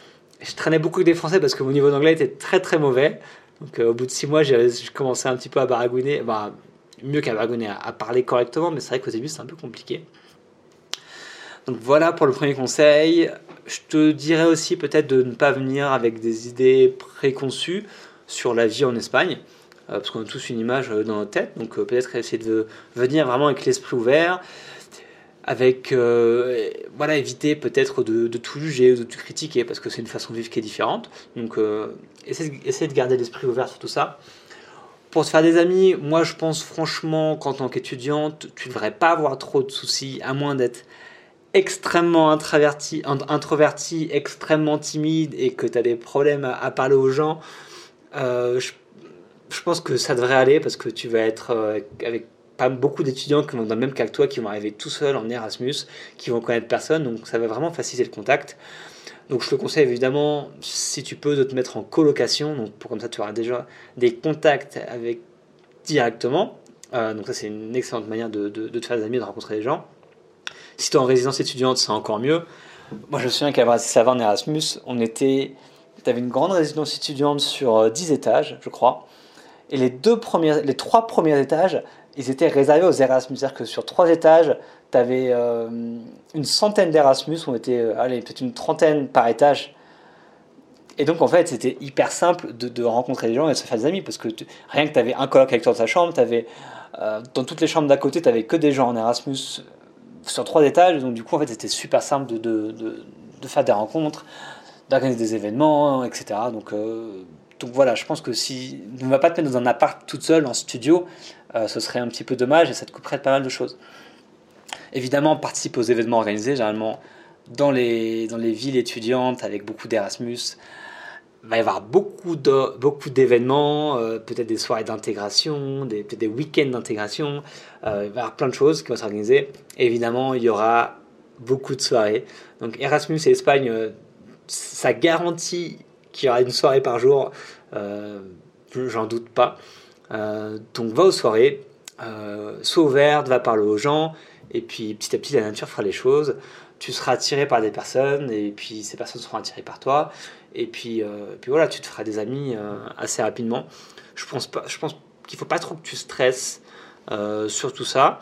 je traînais beaucoup avec des Français parce que mon niveau d'anglais était très très mauvais. Donc, euh, au bout de six mois, j'ai commencé un petit peu à baragouiner. Bah, mieux qu'à baragouiner, à, à parler correctement, mais c'est vrai qu'au début, c'est un peu compliqué. Donc voilà pour le premier conseil. Je te dirais aussi peut-être de ne pas venir avec des idées préconçues sur la vie en Espagne, euh, parce qu'on a tous une image euh, dans notre tête. Donc euh, peut-être essayer de venir vraiment avec l'esprit ouvert, avec voilà éviter peut-être de, tout juger de tout critiquer, parce que c'est une façon de vivre qui est différente. Donc essayer, de garder l'esprit ouvert sur tout ça. Pour te faire des amis, moi je pense franchement qu'en tant qu'étudiante, tu ne devrais pas avoir trop de soucis, à moins d'être extrêmement introverti, introverti, extrêmement timide et que tu as des problèmes à, parler aux gens, euh, je, pense que ça devrait aller parce que tu vas être euh, avec pas beaucoup d'étudiants qui vont dans le même cas que toi, qui vont arriver tout seuls en Erasmus, qui vont connaître personne, donc ça va vraiment faciliter le contact. Donc je te conseille évidemment, si tu peux, de te mettre en colocation, donc pour comme ça tu auras déjà des contacts avec directement. Euh, donc ça c'est une excellente manière de, te faire des amis, de rencontrer des gens. Si tu es en résidence étudiante, c'est encore mieux. Moi, je me souviens qu'à Bratislava, en Erasmus, on était. Tu avais une grande résidence étudiante sur 10 euh, étages, je crois. Et les, deux premiers, les trois premiers étages, ils étaient réservés aux Erasmus. C'est-à-dire que sur trois étages, tu avais euh, une centaine d'Erasmus, on était, euh, allez, peut-être une trentaine par étage. Et donc, en fait, c'était hyper simple de, rencontrer des gens et de se faire des amis. Parce que rien que tu avais un colloque avec toi dans ta chambre, dans toutes les chambres d'à côté, tu avais que des gens en Erasmus sur trois étages. Donc, du coup, en fait, c'était super simple de, de, de, faire des rencontres, d'organiser des événements, etc. Donc, euh, donc voilà, je pense que si ne va pas te mettre dans un appart toute seule en studio, euh, ce serait un petit peu dommage et ça te couperait pas mal de choses. Évidemment, participe aux événements organisés, généralement dans les, dans les villes étudiantes avec beaucoup d'Erasmus, il va y avoir beaucoup de, beaucoup d'événements, euh, peut-être des soirées d'intégration, des, peut-être des week-ends d'intégration. Euh, il va y avoir plein de choses qui vont s'organiser. Évidemment, il y aura beaucoup de soirées. Donc Erasmus et Espagne, euh, ça garantit qu'il y aura une soirée par jour. J'en doute pas. donc va aux soirées, sois ouverte, va parler aux gens. Et puis petit à petit, la nature fera les choses. Tu seras attiré par des personnes et puis ces personnes seront attirées par toi. Et puis, euh, puis voilà, tu te feras des amis euh, assez rapidement. Je pense, pas, je pense qu'il faut pas trop que tu stresses euh, sur tout ça.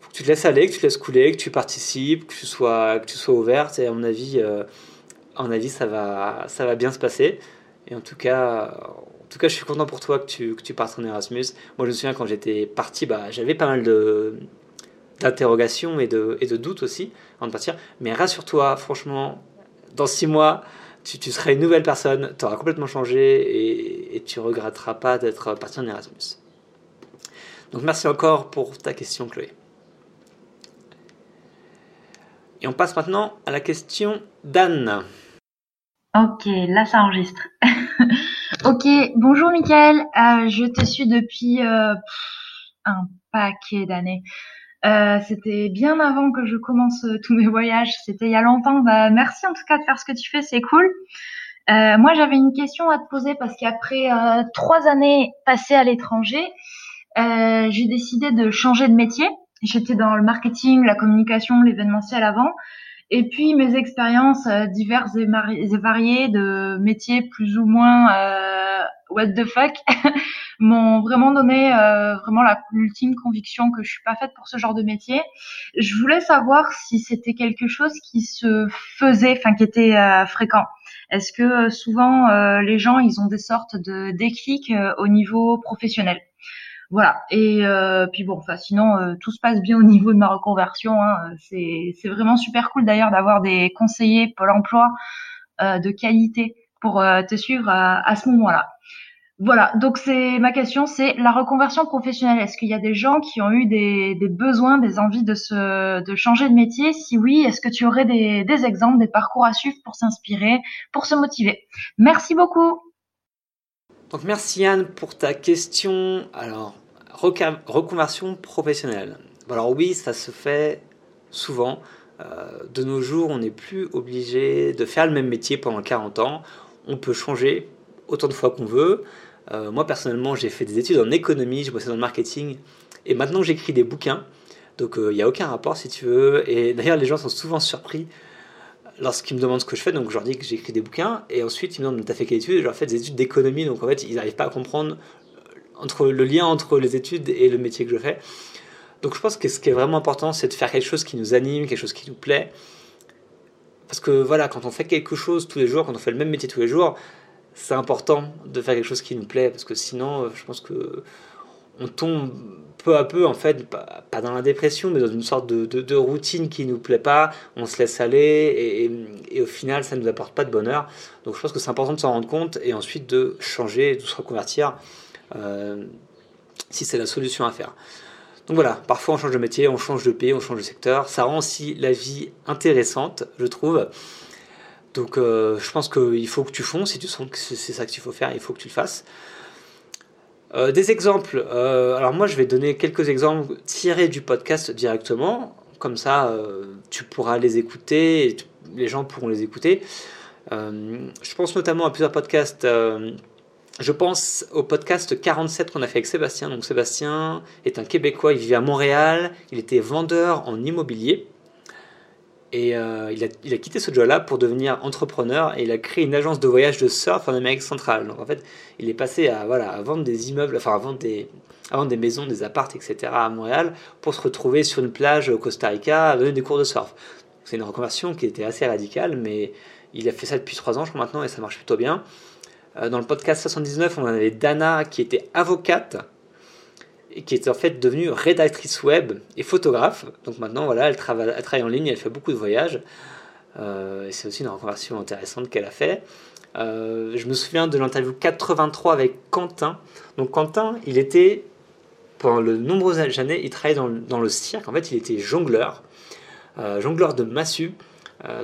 faut que tu te laisses aller, que tu te laisses couler, que tu participes, que tu sois, que tu sois ouverte. Et à mon avis, à mon avis ça, va, ça va bien se passer. Et en tout cas, en tout cas, je suis content pour toi que tu, que tu partes en Erasmus. Moi, je me souviens quand j'étais parti, bah, j'avais pas mal de d'interrogations et de, doutes aussi avant de partir. Mais rassure-toi, franchement, dans six mois, tu, seras une nouvelle personne, tu auras complètement changé et, et tu regretteras pas d'être parti en Erasmus. Donc merci encore pour ta question Chloé. Et on passe maintenant à la question d'Anne. Ok, là ça enregistre. ok, bonjour Mickaël, euh, je te suis depuis euh, un paquet d'années. Euh, c'était bien avant que je commence euh, tous mes voyages. C'était il y a longtemps. Bah, merci en tout cas de faire ce que tu fais, c'est cool. Euh, moi, j'avais une question à te poser parce qu'après euh, trois années passées à l'étranger, j'ai décidé de changer de métier. J'étais dans le marketing, la communication, l'événementiel avant. Et puis mes expériences diverses et, variées de métiers plus ou moins what the fuck m'ont vraiment donné euh, vraiment l'ultime conviction que je suis pas faite pour ce genre de métier. Je voulais savoir si c'était quelque chose qui se faisait, enfin qui était euh, fréquent. Est-ce que souvent les gens ils ont des sortes de déclics au niveau professionnel? Voilà. Et euh, puis bon, enfin sinon euh, tout se passe bien au niveau de ma reconversion. Hein. C'est c'est vraiment super cool d'ailleurs d'avoir des conseillers Pôle Emploi euh, de qualité pour te suivre à, ce moment-là. Voilà. Donc c'est ma question, c'est la reconversion professionnelle. Est-ce qu'il y a des gens qui ont eu des, besoins, des envies de changer de métier? Si oui, est-ce que tu aurais des, des exemples, des parcours à suivre pour s'inspirer, pour se motiver? Merci beaucoup. Donc merci Anne pour ta question. Alors reconversion professionnelle. Alors oui, ça se fait souvent. Euh, de nos jours, on n'est plus obligé de faire le même métier pendant 40 ans. On peut changer autant de fois qu'on veut. Euh, moi, personnellement, j'ai fait des études en économie, j'ai bossé dans le marketing, et maintenant j'écris des bouquins. Donc euh, il n'y a aucun rapport si tu veux. Et d'ailleurs, les gens sont souvent surpris lorsqu'ils me demandent ce que je fais. Donc je leur dis que j'écris des bouquins, et ensuite ils me demandent T'as fait quelle étude? Je leur fais des études d'économie. Donc en fait, ils n'arrivent pas à comprendre entre le lien entre les études et le métier que je fais. Donc je pense que ce qui est vraiment important, c'est de faire quelque chose qui nous anime, quelque chose qui nous plaît. Parce que voilà, quand on fait quelque chose tous les jours, quand on fait le même métier tous les jours, c'est important de faire quelque chose qui nous plaît, parce que sinon, je pense que on tombe peu à peu, en fait, pas dans la dépression, mais dans une sorte de, routine qui nous plaît pas, on se laisse aller, et, au final, ça nous apporte pas de bonheur. Donc je pense que c'est important de s'en rendre compte, et ensuite de changer, de se reconvertir euh, si c'est la solution à faire. Donc voilà, parfois on change de métier, on change de pays, on change de secteur. Ça rend aussi la vie intéressante, je trouve. Donc euh, je pense qu'il faut que tu fonces, si tu sens que c'est ça qu'il faut faire, il faut que tu le fasses. Euh, des exemples. alors moi je vais donner quelques exemples tirés du podcast directement. Comme ça, tu pourras les écouter les gens pourront les écouter. je pense notamment à plusieurs podcasts je pense au podcast 47 qu'on a fait avec Sébastien. Donc Sébastien est un Québécois, il vit à Montréal, il était vendeur en immobilier. Et euh, il, a, quitté ce job-là pour devenir entrepreneur et il a créé une agence de voyage de surf en Amérique centrale. Donc en fait, il est passé à, voilà, à vendre des immeubles, enfin à vendre des, à vendre des maisons, des appartes, etc. à Montréal pour se retrouver sur une plage au Costa Rica à donner des cours de surf. C'est une reconversion qui était assez radicale, mais il a fait ça depuis trois ans, je crois maintenant, et ça marche plutôt bien. Euh, dans le podcast 79, on avait Dana qui était avocate qui est en fait devenue rédactrice web et photographe. Donc maintenant, voilà, elle travaille, en ligne, elle fait beaucoup de voyages. Euh, c'est aussi une reconversion intéressante qu'elle a fait. Euh, je me souviens de l'interview 83 avec Quentin. Donc Quentin, il était, pendant de nombreuses années, il travaillait dans, le cirque. En fait, il était jongleur, jongleur de massue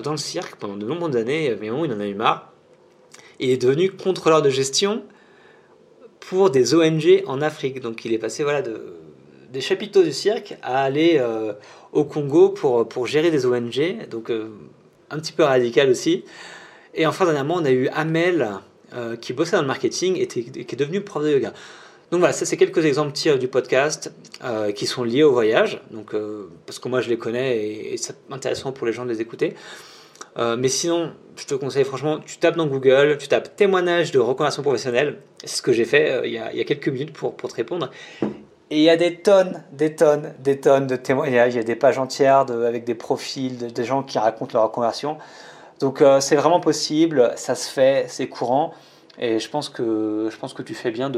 dans le cirque pendant de nombreuses années. Mais bon, il en a eu marre il est devenu contrôleur de gestion pour des ONG en Afrique. Donc il est passé voilà, de, des chapiteaux du cirque à aller euh, au Congo pour, pour gérer des ONG. Donc euh, un petit peu radical aussi. Et enfin, dernièrement, on a eu Amel euh, qui bossait dans le marketing et qui est devenu prof de yoga. Donc voilà, ça c'est quelques exemples tirés du podcast qui sont liés au voyage. Donc, parce que moi je les connais et c'est intéressant pour les gens de les écouter. Euh, mais sinon, je te conseille franchement, tu tapes dans Google, tu tapes témoignage de reconversion professionnelle. C'est ce que j'ai fait euh, il, y a, quelques minutes pour, te répondre. Et il y a des tonnes, des tonnes, des tonnes de témoignages. Il y a des pages entières avec des profils de, des gens qui racontent leur reconversion. Donc euh, c'est vraiment possible, ça se fait, c'est courant. Et je pense que, je pense que tu fais bien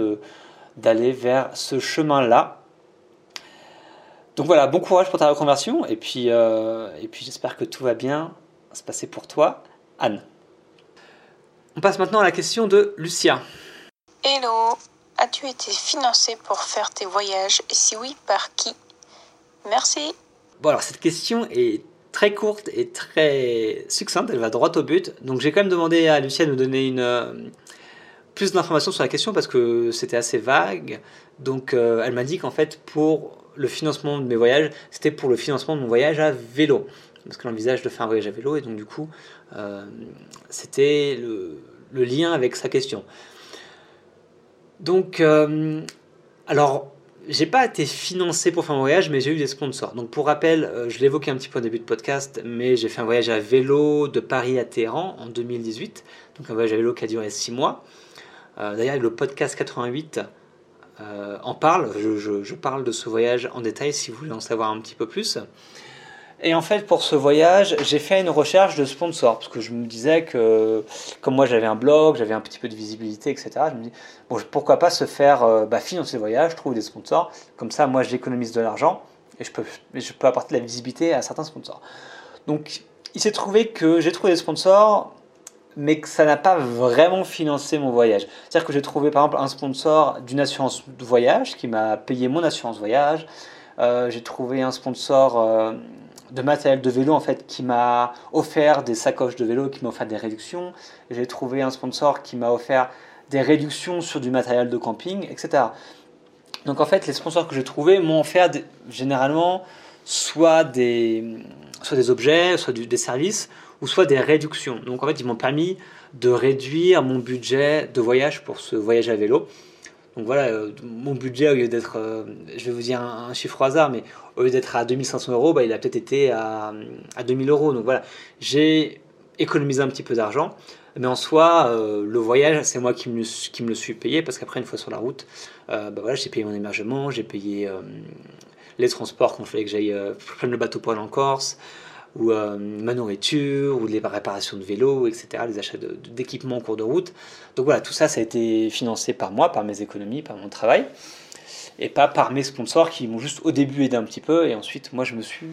d'aller vers ce chemin-là. Donc voilà, bon courage pour ta reconversion. Et puis, et puis j'espère que tout va bien se passer pour toi, Anne. On passe maintenant à la question de Lucia. Hello, as-tu été financé pour faire tes voyages? Et si oui, par qui? Merci. Bon, alors cette question est très courte et très succincte, elle va droit au but. Donc j'ai quand même demandé à Lucia de nous donner une, euh, plus d'informations sur la question parce que c'était assez vague. Donc euh, elle m'a dit qu'en fait pour le financement de mes voyages, c'était pour le financement de mon voyage à vélo parce qu'elle envisage de faire un voyage à vélo, et donc du coup, euh, c'était le, lien avec sa question. Donc, euh, alors, j'ai pas été financé pour faire un voyage, mais j'ai eu des sponsors. Donc pour rappel, euh, je l'évoquais un petit peu au début de podcast, mais j'ai fait un voyage à vélo de Paris à Téhéran en 2018. Donc un voyage à vélo qui a duré 6 mois. Euh, d'ailleurs, le podcast 88 euh, en parle. Je, parle de ce voyage en détail si vous voulez en savoir un petit peu plus. Et en fait, pour ce voyage, j'ai fait une recherche de sponsors, parce que je me disais que, comme moi j'avais un blog, j'avais un petit peu de visibilité, etc., je me dis, bon, pourquoi pas se faire euh, bah, financer le voyage, trouver des sponsors, comme ça, moi j'économise de l'argent, et je peux, je peux apporter de la visibilité à certains sponsors. Donc, il s'est trouvé que j'ai trouvé des sponsors, mais que ça n'a pas vraiment financé mon voyage. C'est-à-dire que j'ai trouvé par exemple un sponsor d'une assurance de voyage qui m'a payé mon assurance voyage. Euh, j'ai trouvé un sponsor euh, de matériel de vélo en fait qui m'a offert des sacoches de vélo, qui m'a offert des réductions. J'ai trouvé un sponsor qui m'a offert des réductions sur du matériel de camping, etc. Donc en fait, les sponsors que j'ai trouvés m'ont offert généralement soit des, soit des objets, soit des services, ou soit des réductions. Donc en fait, ils m'ont permis de réduire mon budget de voyage pour ce voyage à vélo. Donc voilà, euh, mon budget, au lieu d'être, euh, je vais vous dire un, chiffre au hasard, mais au lieu d'être à 2500 euros, bah, il a peut-être été à, à 2000 euros. Donc voilà, j'ai économisé un petit peu d'argent. Mais en soi, euh, le voyage, c'est moi qui me, le suis payé parce qu'après, une fois sur la route, bah voilà, j'ai payé mon hébergement, j'ai payé les transports il fallait que j'aille prendre le bateau pour aller en Corse ou ma nourriture, ou les réparations de vélo, etc., les achats d'équipements en cours de route. Donc voilà, tout ça, ça a été financé par moi, par mes économies, par mon travail, et pas par mes sponsors qui m'ont juste au début aidé un petit peu, et ensuite, moi, je me suis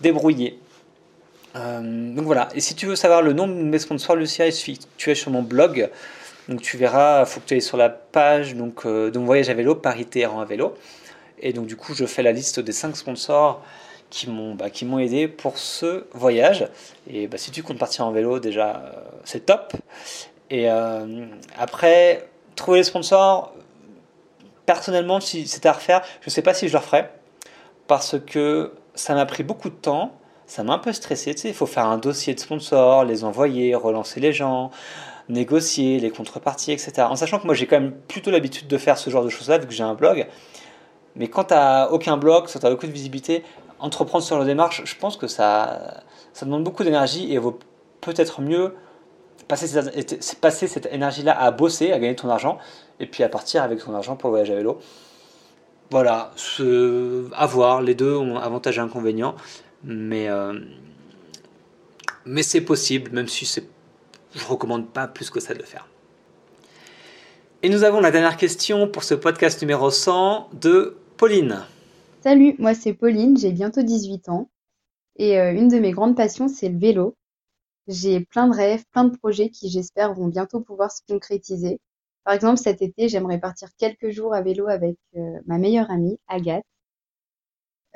débrouillé. Euh, donc voilà, et si tu veux savoir le nom de mes sponsors, Lucia, il suffit que tu es sur mon blog, donc tu verras, il faut que tu ailles sur la page donc, euh, de mon voyage à vélo, Paris-Téhéran à vélo, et donc du coup, je fais la liste des 5 sponsors qui m'ont bah, qui m'ont aidé pour ce voyage. Et bah, si tu comptes partir en vélo, déjà, euh, c'est top. Et euh, après, trouver les sponsors, personnellement, si c'était à refaire, je ne sais pas si je le referais. Parce que ça m'a pris beaucoup de temps. Ça m'a un peu stressé. Il faut faire un dossier de sponsors, les envoyer, relancer les gens, négocier les contreparties, etc. En sachant que moi, j'ai quand même plutôt l'habitude de faire ce genre de choses-là, vu que j'ai un blog. Mais quand tu n'as aucun blog, quand tu n'as aucune visibilité, entreprendre sur la démarche, je pense que ça, ça demande beaucoup d'énergie et vaut peut-être mieux passer cette, énergie-là à bosser, à gagner ton argent, et puis à partir avec ton argent pour le voyage à vélo. Voilà, ce, avoir, les deux ont avantages et inconvénients, mais, euh, mais c'est possible, même si je ne recommande pas plus que ça de le faire. Et nous avons la dernière question pour ce podcast numéro 100 de Pauline. Salut, moi c'est Pauline, j'ai bientôt 18 ans et euh, une de mes grandes passions c'est le vélo. J'ai plein de rêves, plein de projets qui j'espère vont bientôt pouvoir se concrétiser. Par exemple, cet été, j'aimerais partir quelques jours à vélo avec euh, ma meilleure amie, Agathe.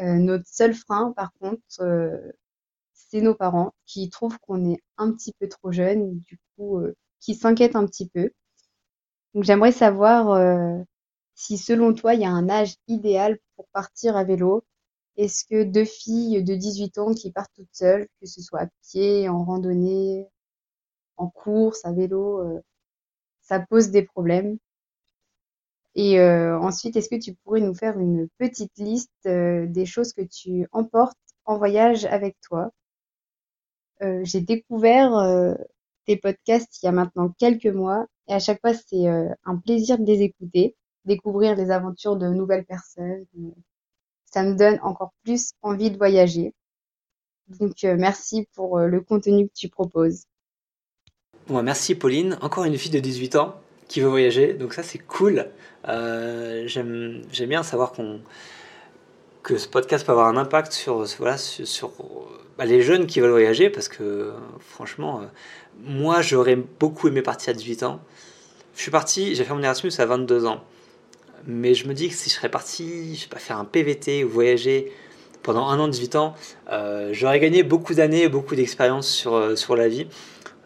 Euh, notre seul frein, par contre, c'est nos parents qui trouvent qu'on est un petit peu trop jeune, du coup, qui s'inquiètent un petit peu. Donc j'aimerais savoir si selon toi, il y a un âge idéal pour partir à vélo. Est-ce que deux filles de 18 ans qui partent toutes seules, que ce soit à pied, en randonnée, en course, à vélo, euh, ça pose des problèmes Et euh, ensuite, est-ce que tu pourrais nous faire une petite liste euh, des choses que tu emportes en voyage avec toi? J'ai découvert tes podcasts il y a maintenant quelques mois et à chaque fois, c'est un plaisir de les écouter découvrir les aventures de nouvelles personnes. Ça me donne encore plus envie de voyager. Donc euh, merci pour euh, le contenu que tu proposes. merci Pauline, encore une fille de 18 ans qui veut voyager, donc ça c'est cool. Euh, J'aime bien savoir qu'on que ce podcast peut avoir un impact sur, voilà, sur, bah, les jeunes qui veulent voyager, parce que franchement, moi j'aurais beaucoup aimé partir à 18 ans. Je suis parti, j'ai fait mon Erasmus à 22 ans. Mais je me dis que si je serais parti, je sais pas, faire un PVT ou voyager pendant un an, 18 ans, euh, j'aurais gagné beaucoup d'années, beaucoup d'expérience sur, euh, sur la vie.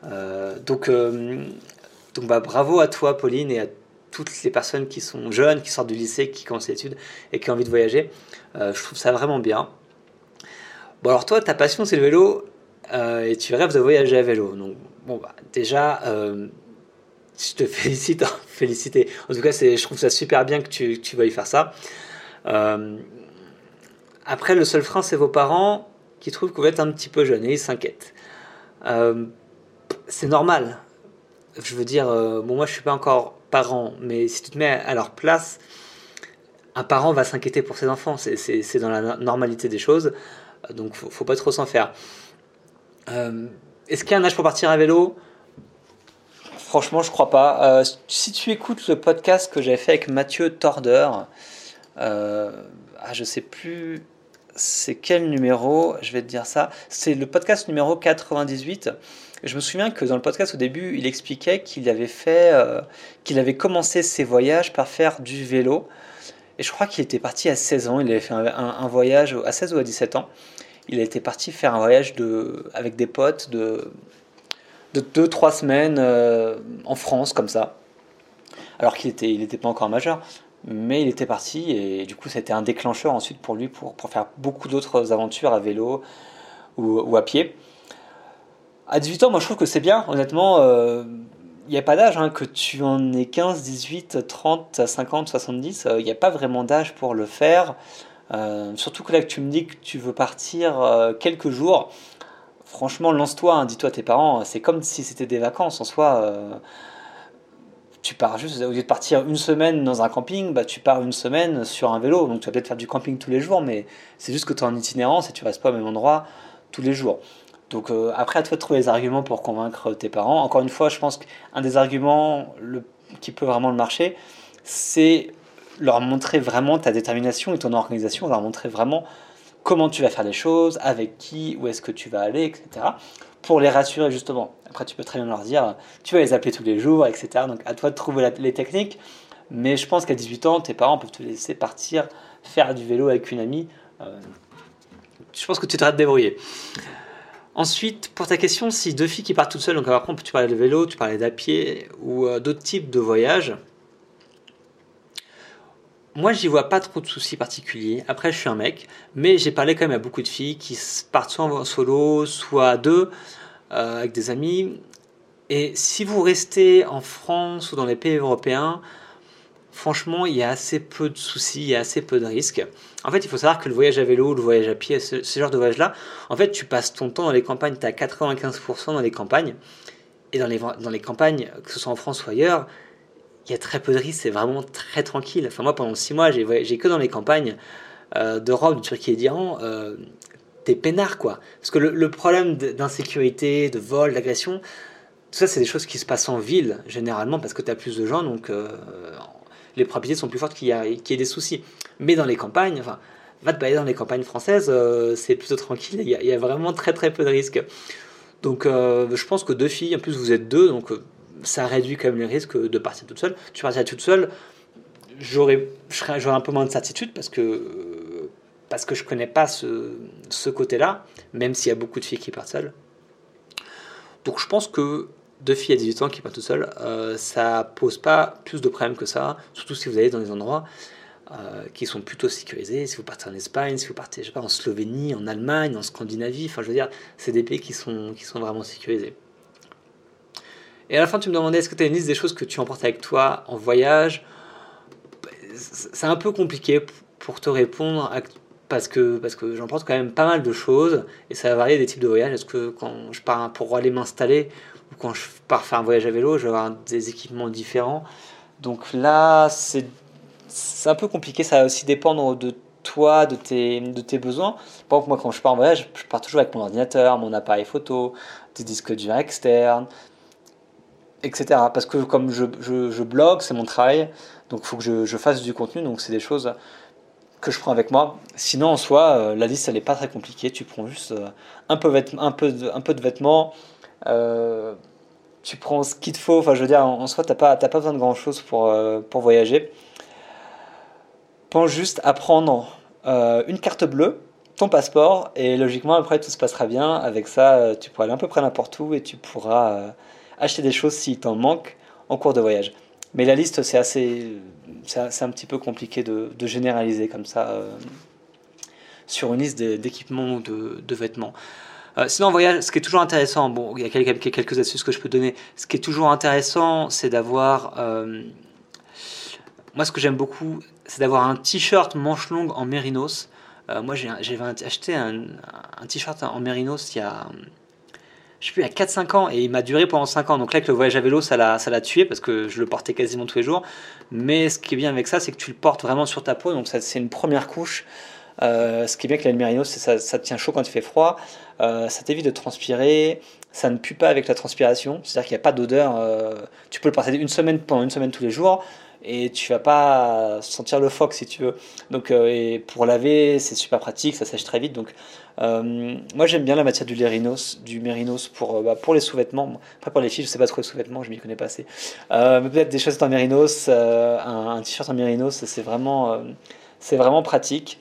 Euh, donc, donc bah, bravo à toi, Pauline, et à toutes les personnes qui sont jeunes, qui sortent du lycée, qui commencent l'étude et qui ont envie de voyager. je trouve ça vraiment bien. Bon, alors toi, ta passion, c'est le vélo et tu rêves de voyager à vélo. Donc, bon, bah, déjà, je te félicite, hein, féliciter. En tout cas, je trouve ça super bien que tu, veuilles faire ça. après, le seul frein, c'est vos parents qui trouvent que vous êtes un petit peu jeune et ils s'inquiètent. c'est normal. Je veux dire, bon, moi je suis pas encore parents, mais si tu te mets à leur place, un parent va s'inquiéter pour ses enfants. C'est dans la normalité des choses, donc faut, faut pas trop s'en faire. Euh, est-ce qu'il y a un âge pour partir à vélo? Franchement, je crois pas. Euh, si tu écoutes le podcast que j'avais fait avec Mathieu Torder, euh, ah, je sais plus c'est quel numéro, je vais te dire ça. C'est le podcast numéro 98 je me souviens que dans le podcast au début, il expliquait qu'il avait fait, euh, qu'il avait commencé ses voyages par faire du vélo. Et je crois qu'il était parti à 16 ans. Il avait fait un, voyage à 16 ou à 17 ans. Il était parti faire un voyage de, avec des potes de, de 2-3 semaines euh, en France, comme ça. Alors qu'il n'était il était pas encore majeur. Mais il était parti et du coup, c'était un déclencheur ensuite pour lui pour, pour faire beaucoup d'autres aventures à vélo ou, à pied. À 18 ans, moi je trouve que c'est bien, honnêtement. Il euh, n'y a pas d'âge, hein, que tu en aies 15, 18, 30, 50, 70, il n'y a pas vraiment d'âge pour le faire. Euh, surtout que là que tu me dis que tu veux partir euh, quelques jours, franchement lance-toi, hein, dis-toi à tes parents, c'est comme si c'était des vacances en soi. tu pars juste, au lieu de partir une semaine dans un camping, bah, tu pars une semaine sur un vélo. Donc tu vas peut-être faire du camping tous les jours, mais c'est juste que tu es en itinérance et tu restes pas au même endroit tous les jours. Donc euh, après, à toi de trouver les arguments pour convaincre tes parents. Encore une fois, je pense qu'un des arguments qui peut vraiment le marcher, c'est leur montrer vraiment ta détermination et ton organisation, leur montrer vraiment comment tu vas faire les choses, avec qui, où est-ce que tu vas aller, etc. Pour les rassurer justement. Après, tu peux très bien leur dire, tu vas les appeler tous les jours, etc. Donc à toi de trouver les techniques. Mais je pense qu'à 18 ans, tes parents peuvent te laisser partir faire du vélo avec une amie. Euh, je pense que tu devrais te débrouiller. Ensuite, pour ta question, si deux filles qui partent toutes seules, donc après tu parlais de vélo, tu parlais d'à pied ou euh, d'autres types de voyages, moi j'y vois pas trop de soucis particuliers. Après, je suis un mec, mais j'ai parlé quand même à beaucoup de filles qui partent soit en solo, soit à deux, euh, avec des amis. Et si vous restez en France ou dans les pays européens, franchement, il y a assez peu de soucis, il y a assez peu de risques. En fait, il faut savoir que le voyage à vélo, le voyage à pied, ce, genre de voyage-là, en fait, tu passes ton temps dans les campagnes, tu as 95% dans les campagnes. Et dans les, dans les campagnes, que ce soit en France ou ailleurs, il y a très peu de risques, c'est vraiment très tranquille. Enfin, moi, pendant 6 mois, j'ai que dans les campagnes euh, d'Europe, de Turquie et d'Iran. Euh, t'es peinard, quoi. Parce que le, problème d'insécurité, de vol, d'agression, tout ça, c'est des choses qui se passent en ville, généralement, parce que tu as plus de gens, donc euh, les probabilités sont plus fortes qu'il y, ait des soucis. Mais dans les campagnes, enfin, va te balader dans les campagnes françaises, euh, c'est plutôt tranquille, il y, a, vraiment très très peu de risques. Donc euh, je pense que deux filles, en plus vous êtes deux, donc ça réduit quand même les risques de partir toute seule. Tu partirais toute seule, j'aurais un peu moins de certitude parce que, parce que je connais pas ce, ce côté-là, même s'il y a beaucoup de filles qui partent seules. Donc je pense que deux filles à 18 ans qui partent tout seules, euh, ça pose pas plus de problèmes que ça, surtout si vous allez dans des endroits euh, qui sont plutôt sécurisés. Si vous partez en Espagne, si vous partez je sais pas, en Slovénie, en Allemagne, en Scandinavie, enfin je veux dire, c'est des pays qui sont, qui sont vraiment sécurisés. Et à la fin, tu me demandais est-ce que tu as une liste des choses que tu emportes avec toi en voyage? C'est un peu compliqué pour te répondre parce que, parce que j'emporte quand même pas mal de choses et ça va varier des types de voyages. Est-ce que quand je pars pour aller m'installer, quand je pars faire un voyage à vélo, je vais avoir des équipements différents? Donc là, c'est un peu compliqué. Ça va aussi dépendre de toi, de tes, de tes besoins. Par exemple, moi, quand je pars en voyage, je pars toujours avec mon ordinateur, mon appareil photo, des disques durs externes, etc. Parce que comme je, je, je blogue, c'est mon travail, donc il faut que je, je, fasse du contenu. Donc c'est des choses que je prends avec moi. Sinon, en soi, euh, la liste, elle n'est pas très compliquée. Tu prends juste euh, un peu, un peu, un peu de vêtements, euh, tu prends ce qu'il te faut, enfin je veux dire, en, soi, tu n'as pas, pas besoin de grand-chose pour, pour voyager. Pense juste à prendre une carte bleue, ton passeport, et logiquement, après, tout se passera bien. Avec ça, tu pourras aller à peu près n'importe où et tu pourras acheter des choses s'il t'en manque en cours de voyage. Mais la liste, c'est assez, c'est un petit peu compliqué de, généraliser comme ça sur une liste d'équipements ou de, vêtements. Euh, sinon, en voyage, ce qui est toujours intéressant, bon, il y a quelques, astuces que je peux donner. Ce qui est toujours intéressant, c'est d'avoir. Euh, moi, ce que j'aime beaucoup, c'est d'avoir un t-shirt manche longue en mérinos. Euh, moi, j'avais acheté un, un t-shirt en mérinos il y a, je sais plus, a 4-5 ans et il m'a duré pendant 5 ans. Donc là, avec le voyage à vélo, ça l'a, tué parce que je le portais quasiment tous les jours. Mais ce qui est bien avec ça, c'est que tu le portes vraiment sur ta peau. Donc ça, c'est une première couche. Euh, ce qui est bien avec la mérinos, c'est ça, ça tient chaud quand il fait froid. Euh, ça t'évite de transpirer. Ça ne pue pas avec la transpiration. C'est-à-dire qu'il n'y a pas d'odeur. Euh, tu peux le porter une semaine pendant une semaine tous les jours et tu vas pas sentir le phoque si tu veux. Donc euh, et pour laver, c'est super pratique, ça sèche très vite. Donc euh, moi j'aime bien la matière du lérinos, du mérinos pour euh, bah, pour les sous-vêtements. Après pour les filles, je sais pas trop les sous-vêtements, je m'y connais pas assez. peut-être des choses en mérinos, un, un t-shirt en mérinos, c'est vraiment c'est vraiment pratique.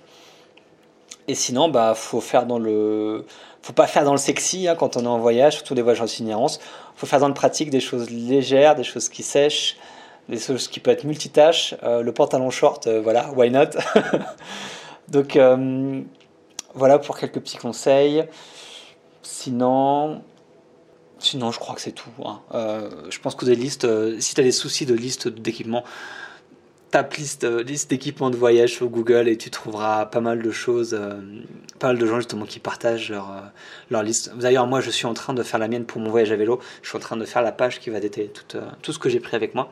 Et sinon, bah faut faire dans le faut pas faire dans le sexy hein, quand on est en voyage, surtout des voyages en itinérance. faut faire dans le pratique des choses légères, des choses qui sèchent des choses qui peuvent être multitâches, euh, le pantalon short, euh, voilà, why not Donc euh, voilà pour quelques petits conseils. Sinon, sinon je crois que c'est tout. Hein. je pense que des listes, si tu as des soucis de liste d'équipement, tape liste, liste d'équipements de voyage sur Google et tu trouveras pas mal de choses, pas mal de gens justement qui partagent leur, leur liste. D'ailleurs, moi je suis en train de faire la mienne pour mon voyage à vélo. Je suis en train de faire la page qui va détailler tout, tout ce que j'ai pris avec moi.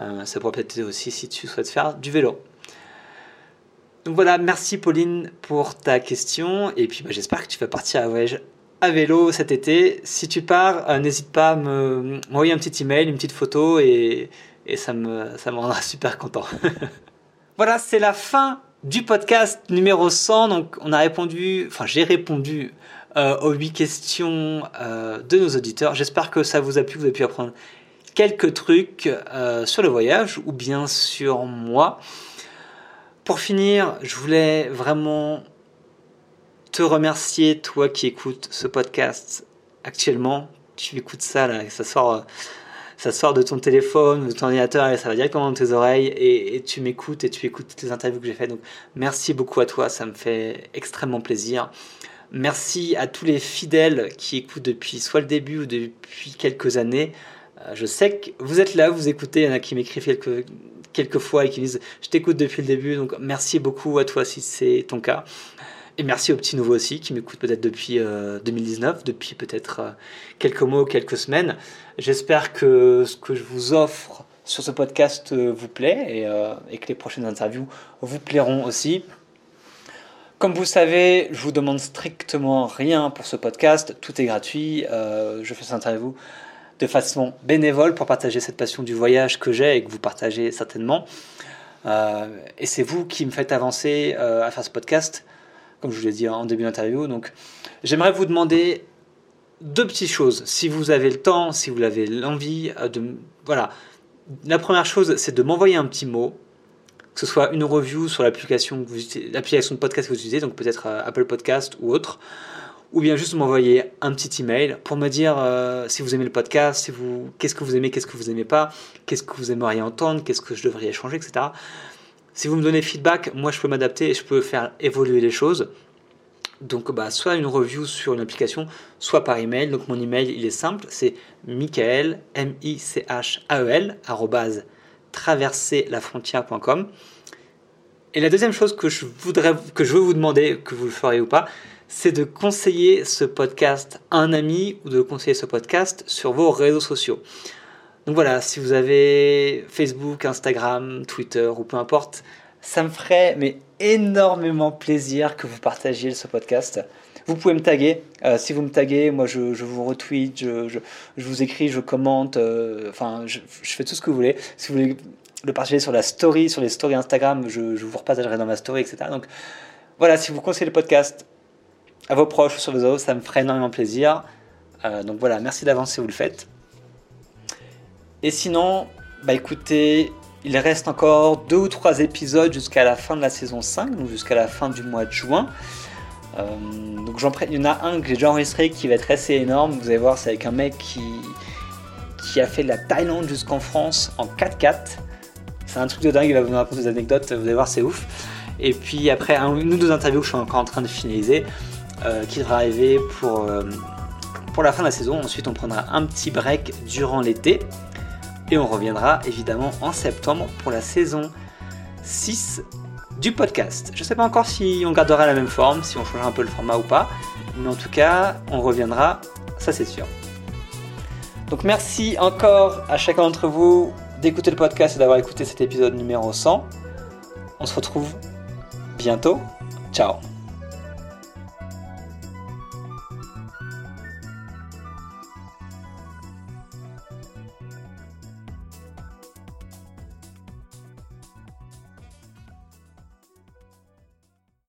Euh, ça pourrait peut-être aussi si tu souhaites faire du vélo. Donc voilà, merci Pauline pour ta question. Et puis bah, j'espère que tu vas partir à voyage à vélo cet été. Si tu pars, euh, n'hésite pas à m'envoyer un petit email, une petite photo et, ça, me, ça me rendra super content. voilà, c'est la fin du podcast numéro 100. Donc on a répondu, enfin j'ai répondu euh, aux 8 questions de nos auditeurs. J'espère que ça vous a plu, vous avez pu apprendre quelques trucs euh, sur le voyage ou bien sur moi. Pour finir, je voulais vraiment te remercier, toi qui écoutes ce podcast actuellement. Tu écoutes ça, là, ça sort, ça sort de ton téléphone, de ton ordinateur, et ça va directement dans tes oreilles, et, tu m'écoutes, et tu écoutes toutes les interviews que j'ai faites. Donc, merci beaucoup à toi, ça me fait extrêmement plaisir. Merci à tous les fidèles qui écoutent depuis soit le début ou depuis quelques années. Euh, je sais que vous êtes là, vous écoutez, il y en a qui m'écrivent quelques, quelques fois et qui disent je t'écoute depuis le début, donc merci beaucoup à toi si c'est ton cas. Et merci aux petits nouveaux aussi qui m'écoutent peut-être depuis 2019, euh, depuis peut-être euh, quelques mois quelques semaines. J'espère que ce que je vous offre sur ce podcast vous plaît et, que les prochaines interviews vous plairont aussi. Comme vous savez, je vous demande strictement rien pour ce podcast, tout est gratuit. je fais cette interview de façon bénévole pour partager cette passion du voyage que j'ai et que vous partagez certainement. Euh, et c'est vous qui me faites avancer euh, à faire ce podcast, comme je vous l'ai dit en début d'interview. Donc, j'aimerais vous demander deux petites choses. Si vous avez le temps, si vous avez l'envie euh, voilà. La première chose, c'est de m'envoyer un petit mot, que ce soit une review sur l'application, l'application de podcast que vous utilisez, donc peut-être Apple Podcast ou autre ou bien juste m'envoyer un petit email pour me dire euh, si vous aimez le podcast, si vous, qu'est-ce que vous aimez, qu'est-ce que vous aimez pas, qu'est-ce que vous aimeriez entendre, qu'est-ce que je devrais changer, etc. Si vous me donnez feedback, moi je peux m'adapter et je peux faire évoluer les choses. Donc bah, soit une review sur une application, soit par email. Donc mon email il est simple, c'est michael, m i c h a e l traverserlafrontière.com. Et la deuxième chose que je voudrais que je veux vous demander, que vous le ferez ou pas, c'est de conseiller ce podcast à un ami ou de conseiller ce podcast sur vos réseaux sociaux. Donc voilà, si vous avez Facebook, Instagram, Twitter ou peu importe, ça me ferait mais énormément plaisir que vous partagiez ce podcast. Vous pouvez me taguer. Euh, si vous me taguez, moi je, vous retweet, je, vous écris, je commente, euh, enfin je, fais tout ce que vous voulez. Si vous voulez le partager sur la story, sur les stories Instagram, je, vous repartagerai dans ma story, etc. Donc voilà, si vous conseillez le podcast, à vos proches sur les autres, ça me ferait énormément plaisir. Euh, donc voilà, merci d'avance si vous le faites. Et sinon, bah écoutez, il reste encore deux ou trois épisodes jusqu'à la fin de la saison 5, donc jusqu'à la fin du mois de juin. Euh, donc j'en il y en a un que j'ai déjà enregistré qui va être assez énorme. Vous allez voir, c'est avec un mec qui, qui a fait de la Thaïlande jusqu'en France en 4x4. C'est un truc de dingue, il va vous raconter des anecdotes, vous allez voir, c'est ouf. Et puis après, un, une ou deux interviews que je suis encore en train de finaliser. Euh, qui devra arriver pour, euh, pour la fin de la saison. Ensuite, on prendra un petit break durant l'été. Et on reviendra évidemment en septembre pour la saison 6 du podcast. Je ne sais pas encore si on gardera la même forme, si on changera un peu le format ou pas, mais en tout cas, on reviendra, ça c'est sûr. Donc merci encore à chacun d'entre vous d'écouter le podcast et d'avoir écouté cet épisode numéro 100. On se retrouve bientôt. Ciao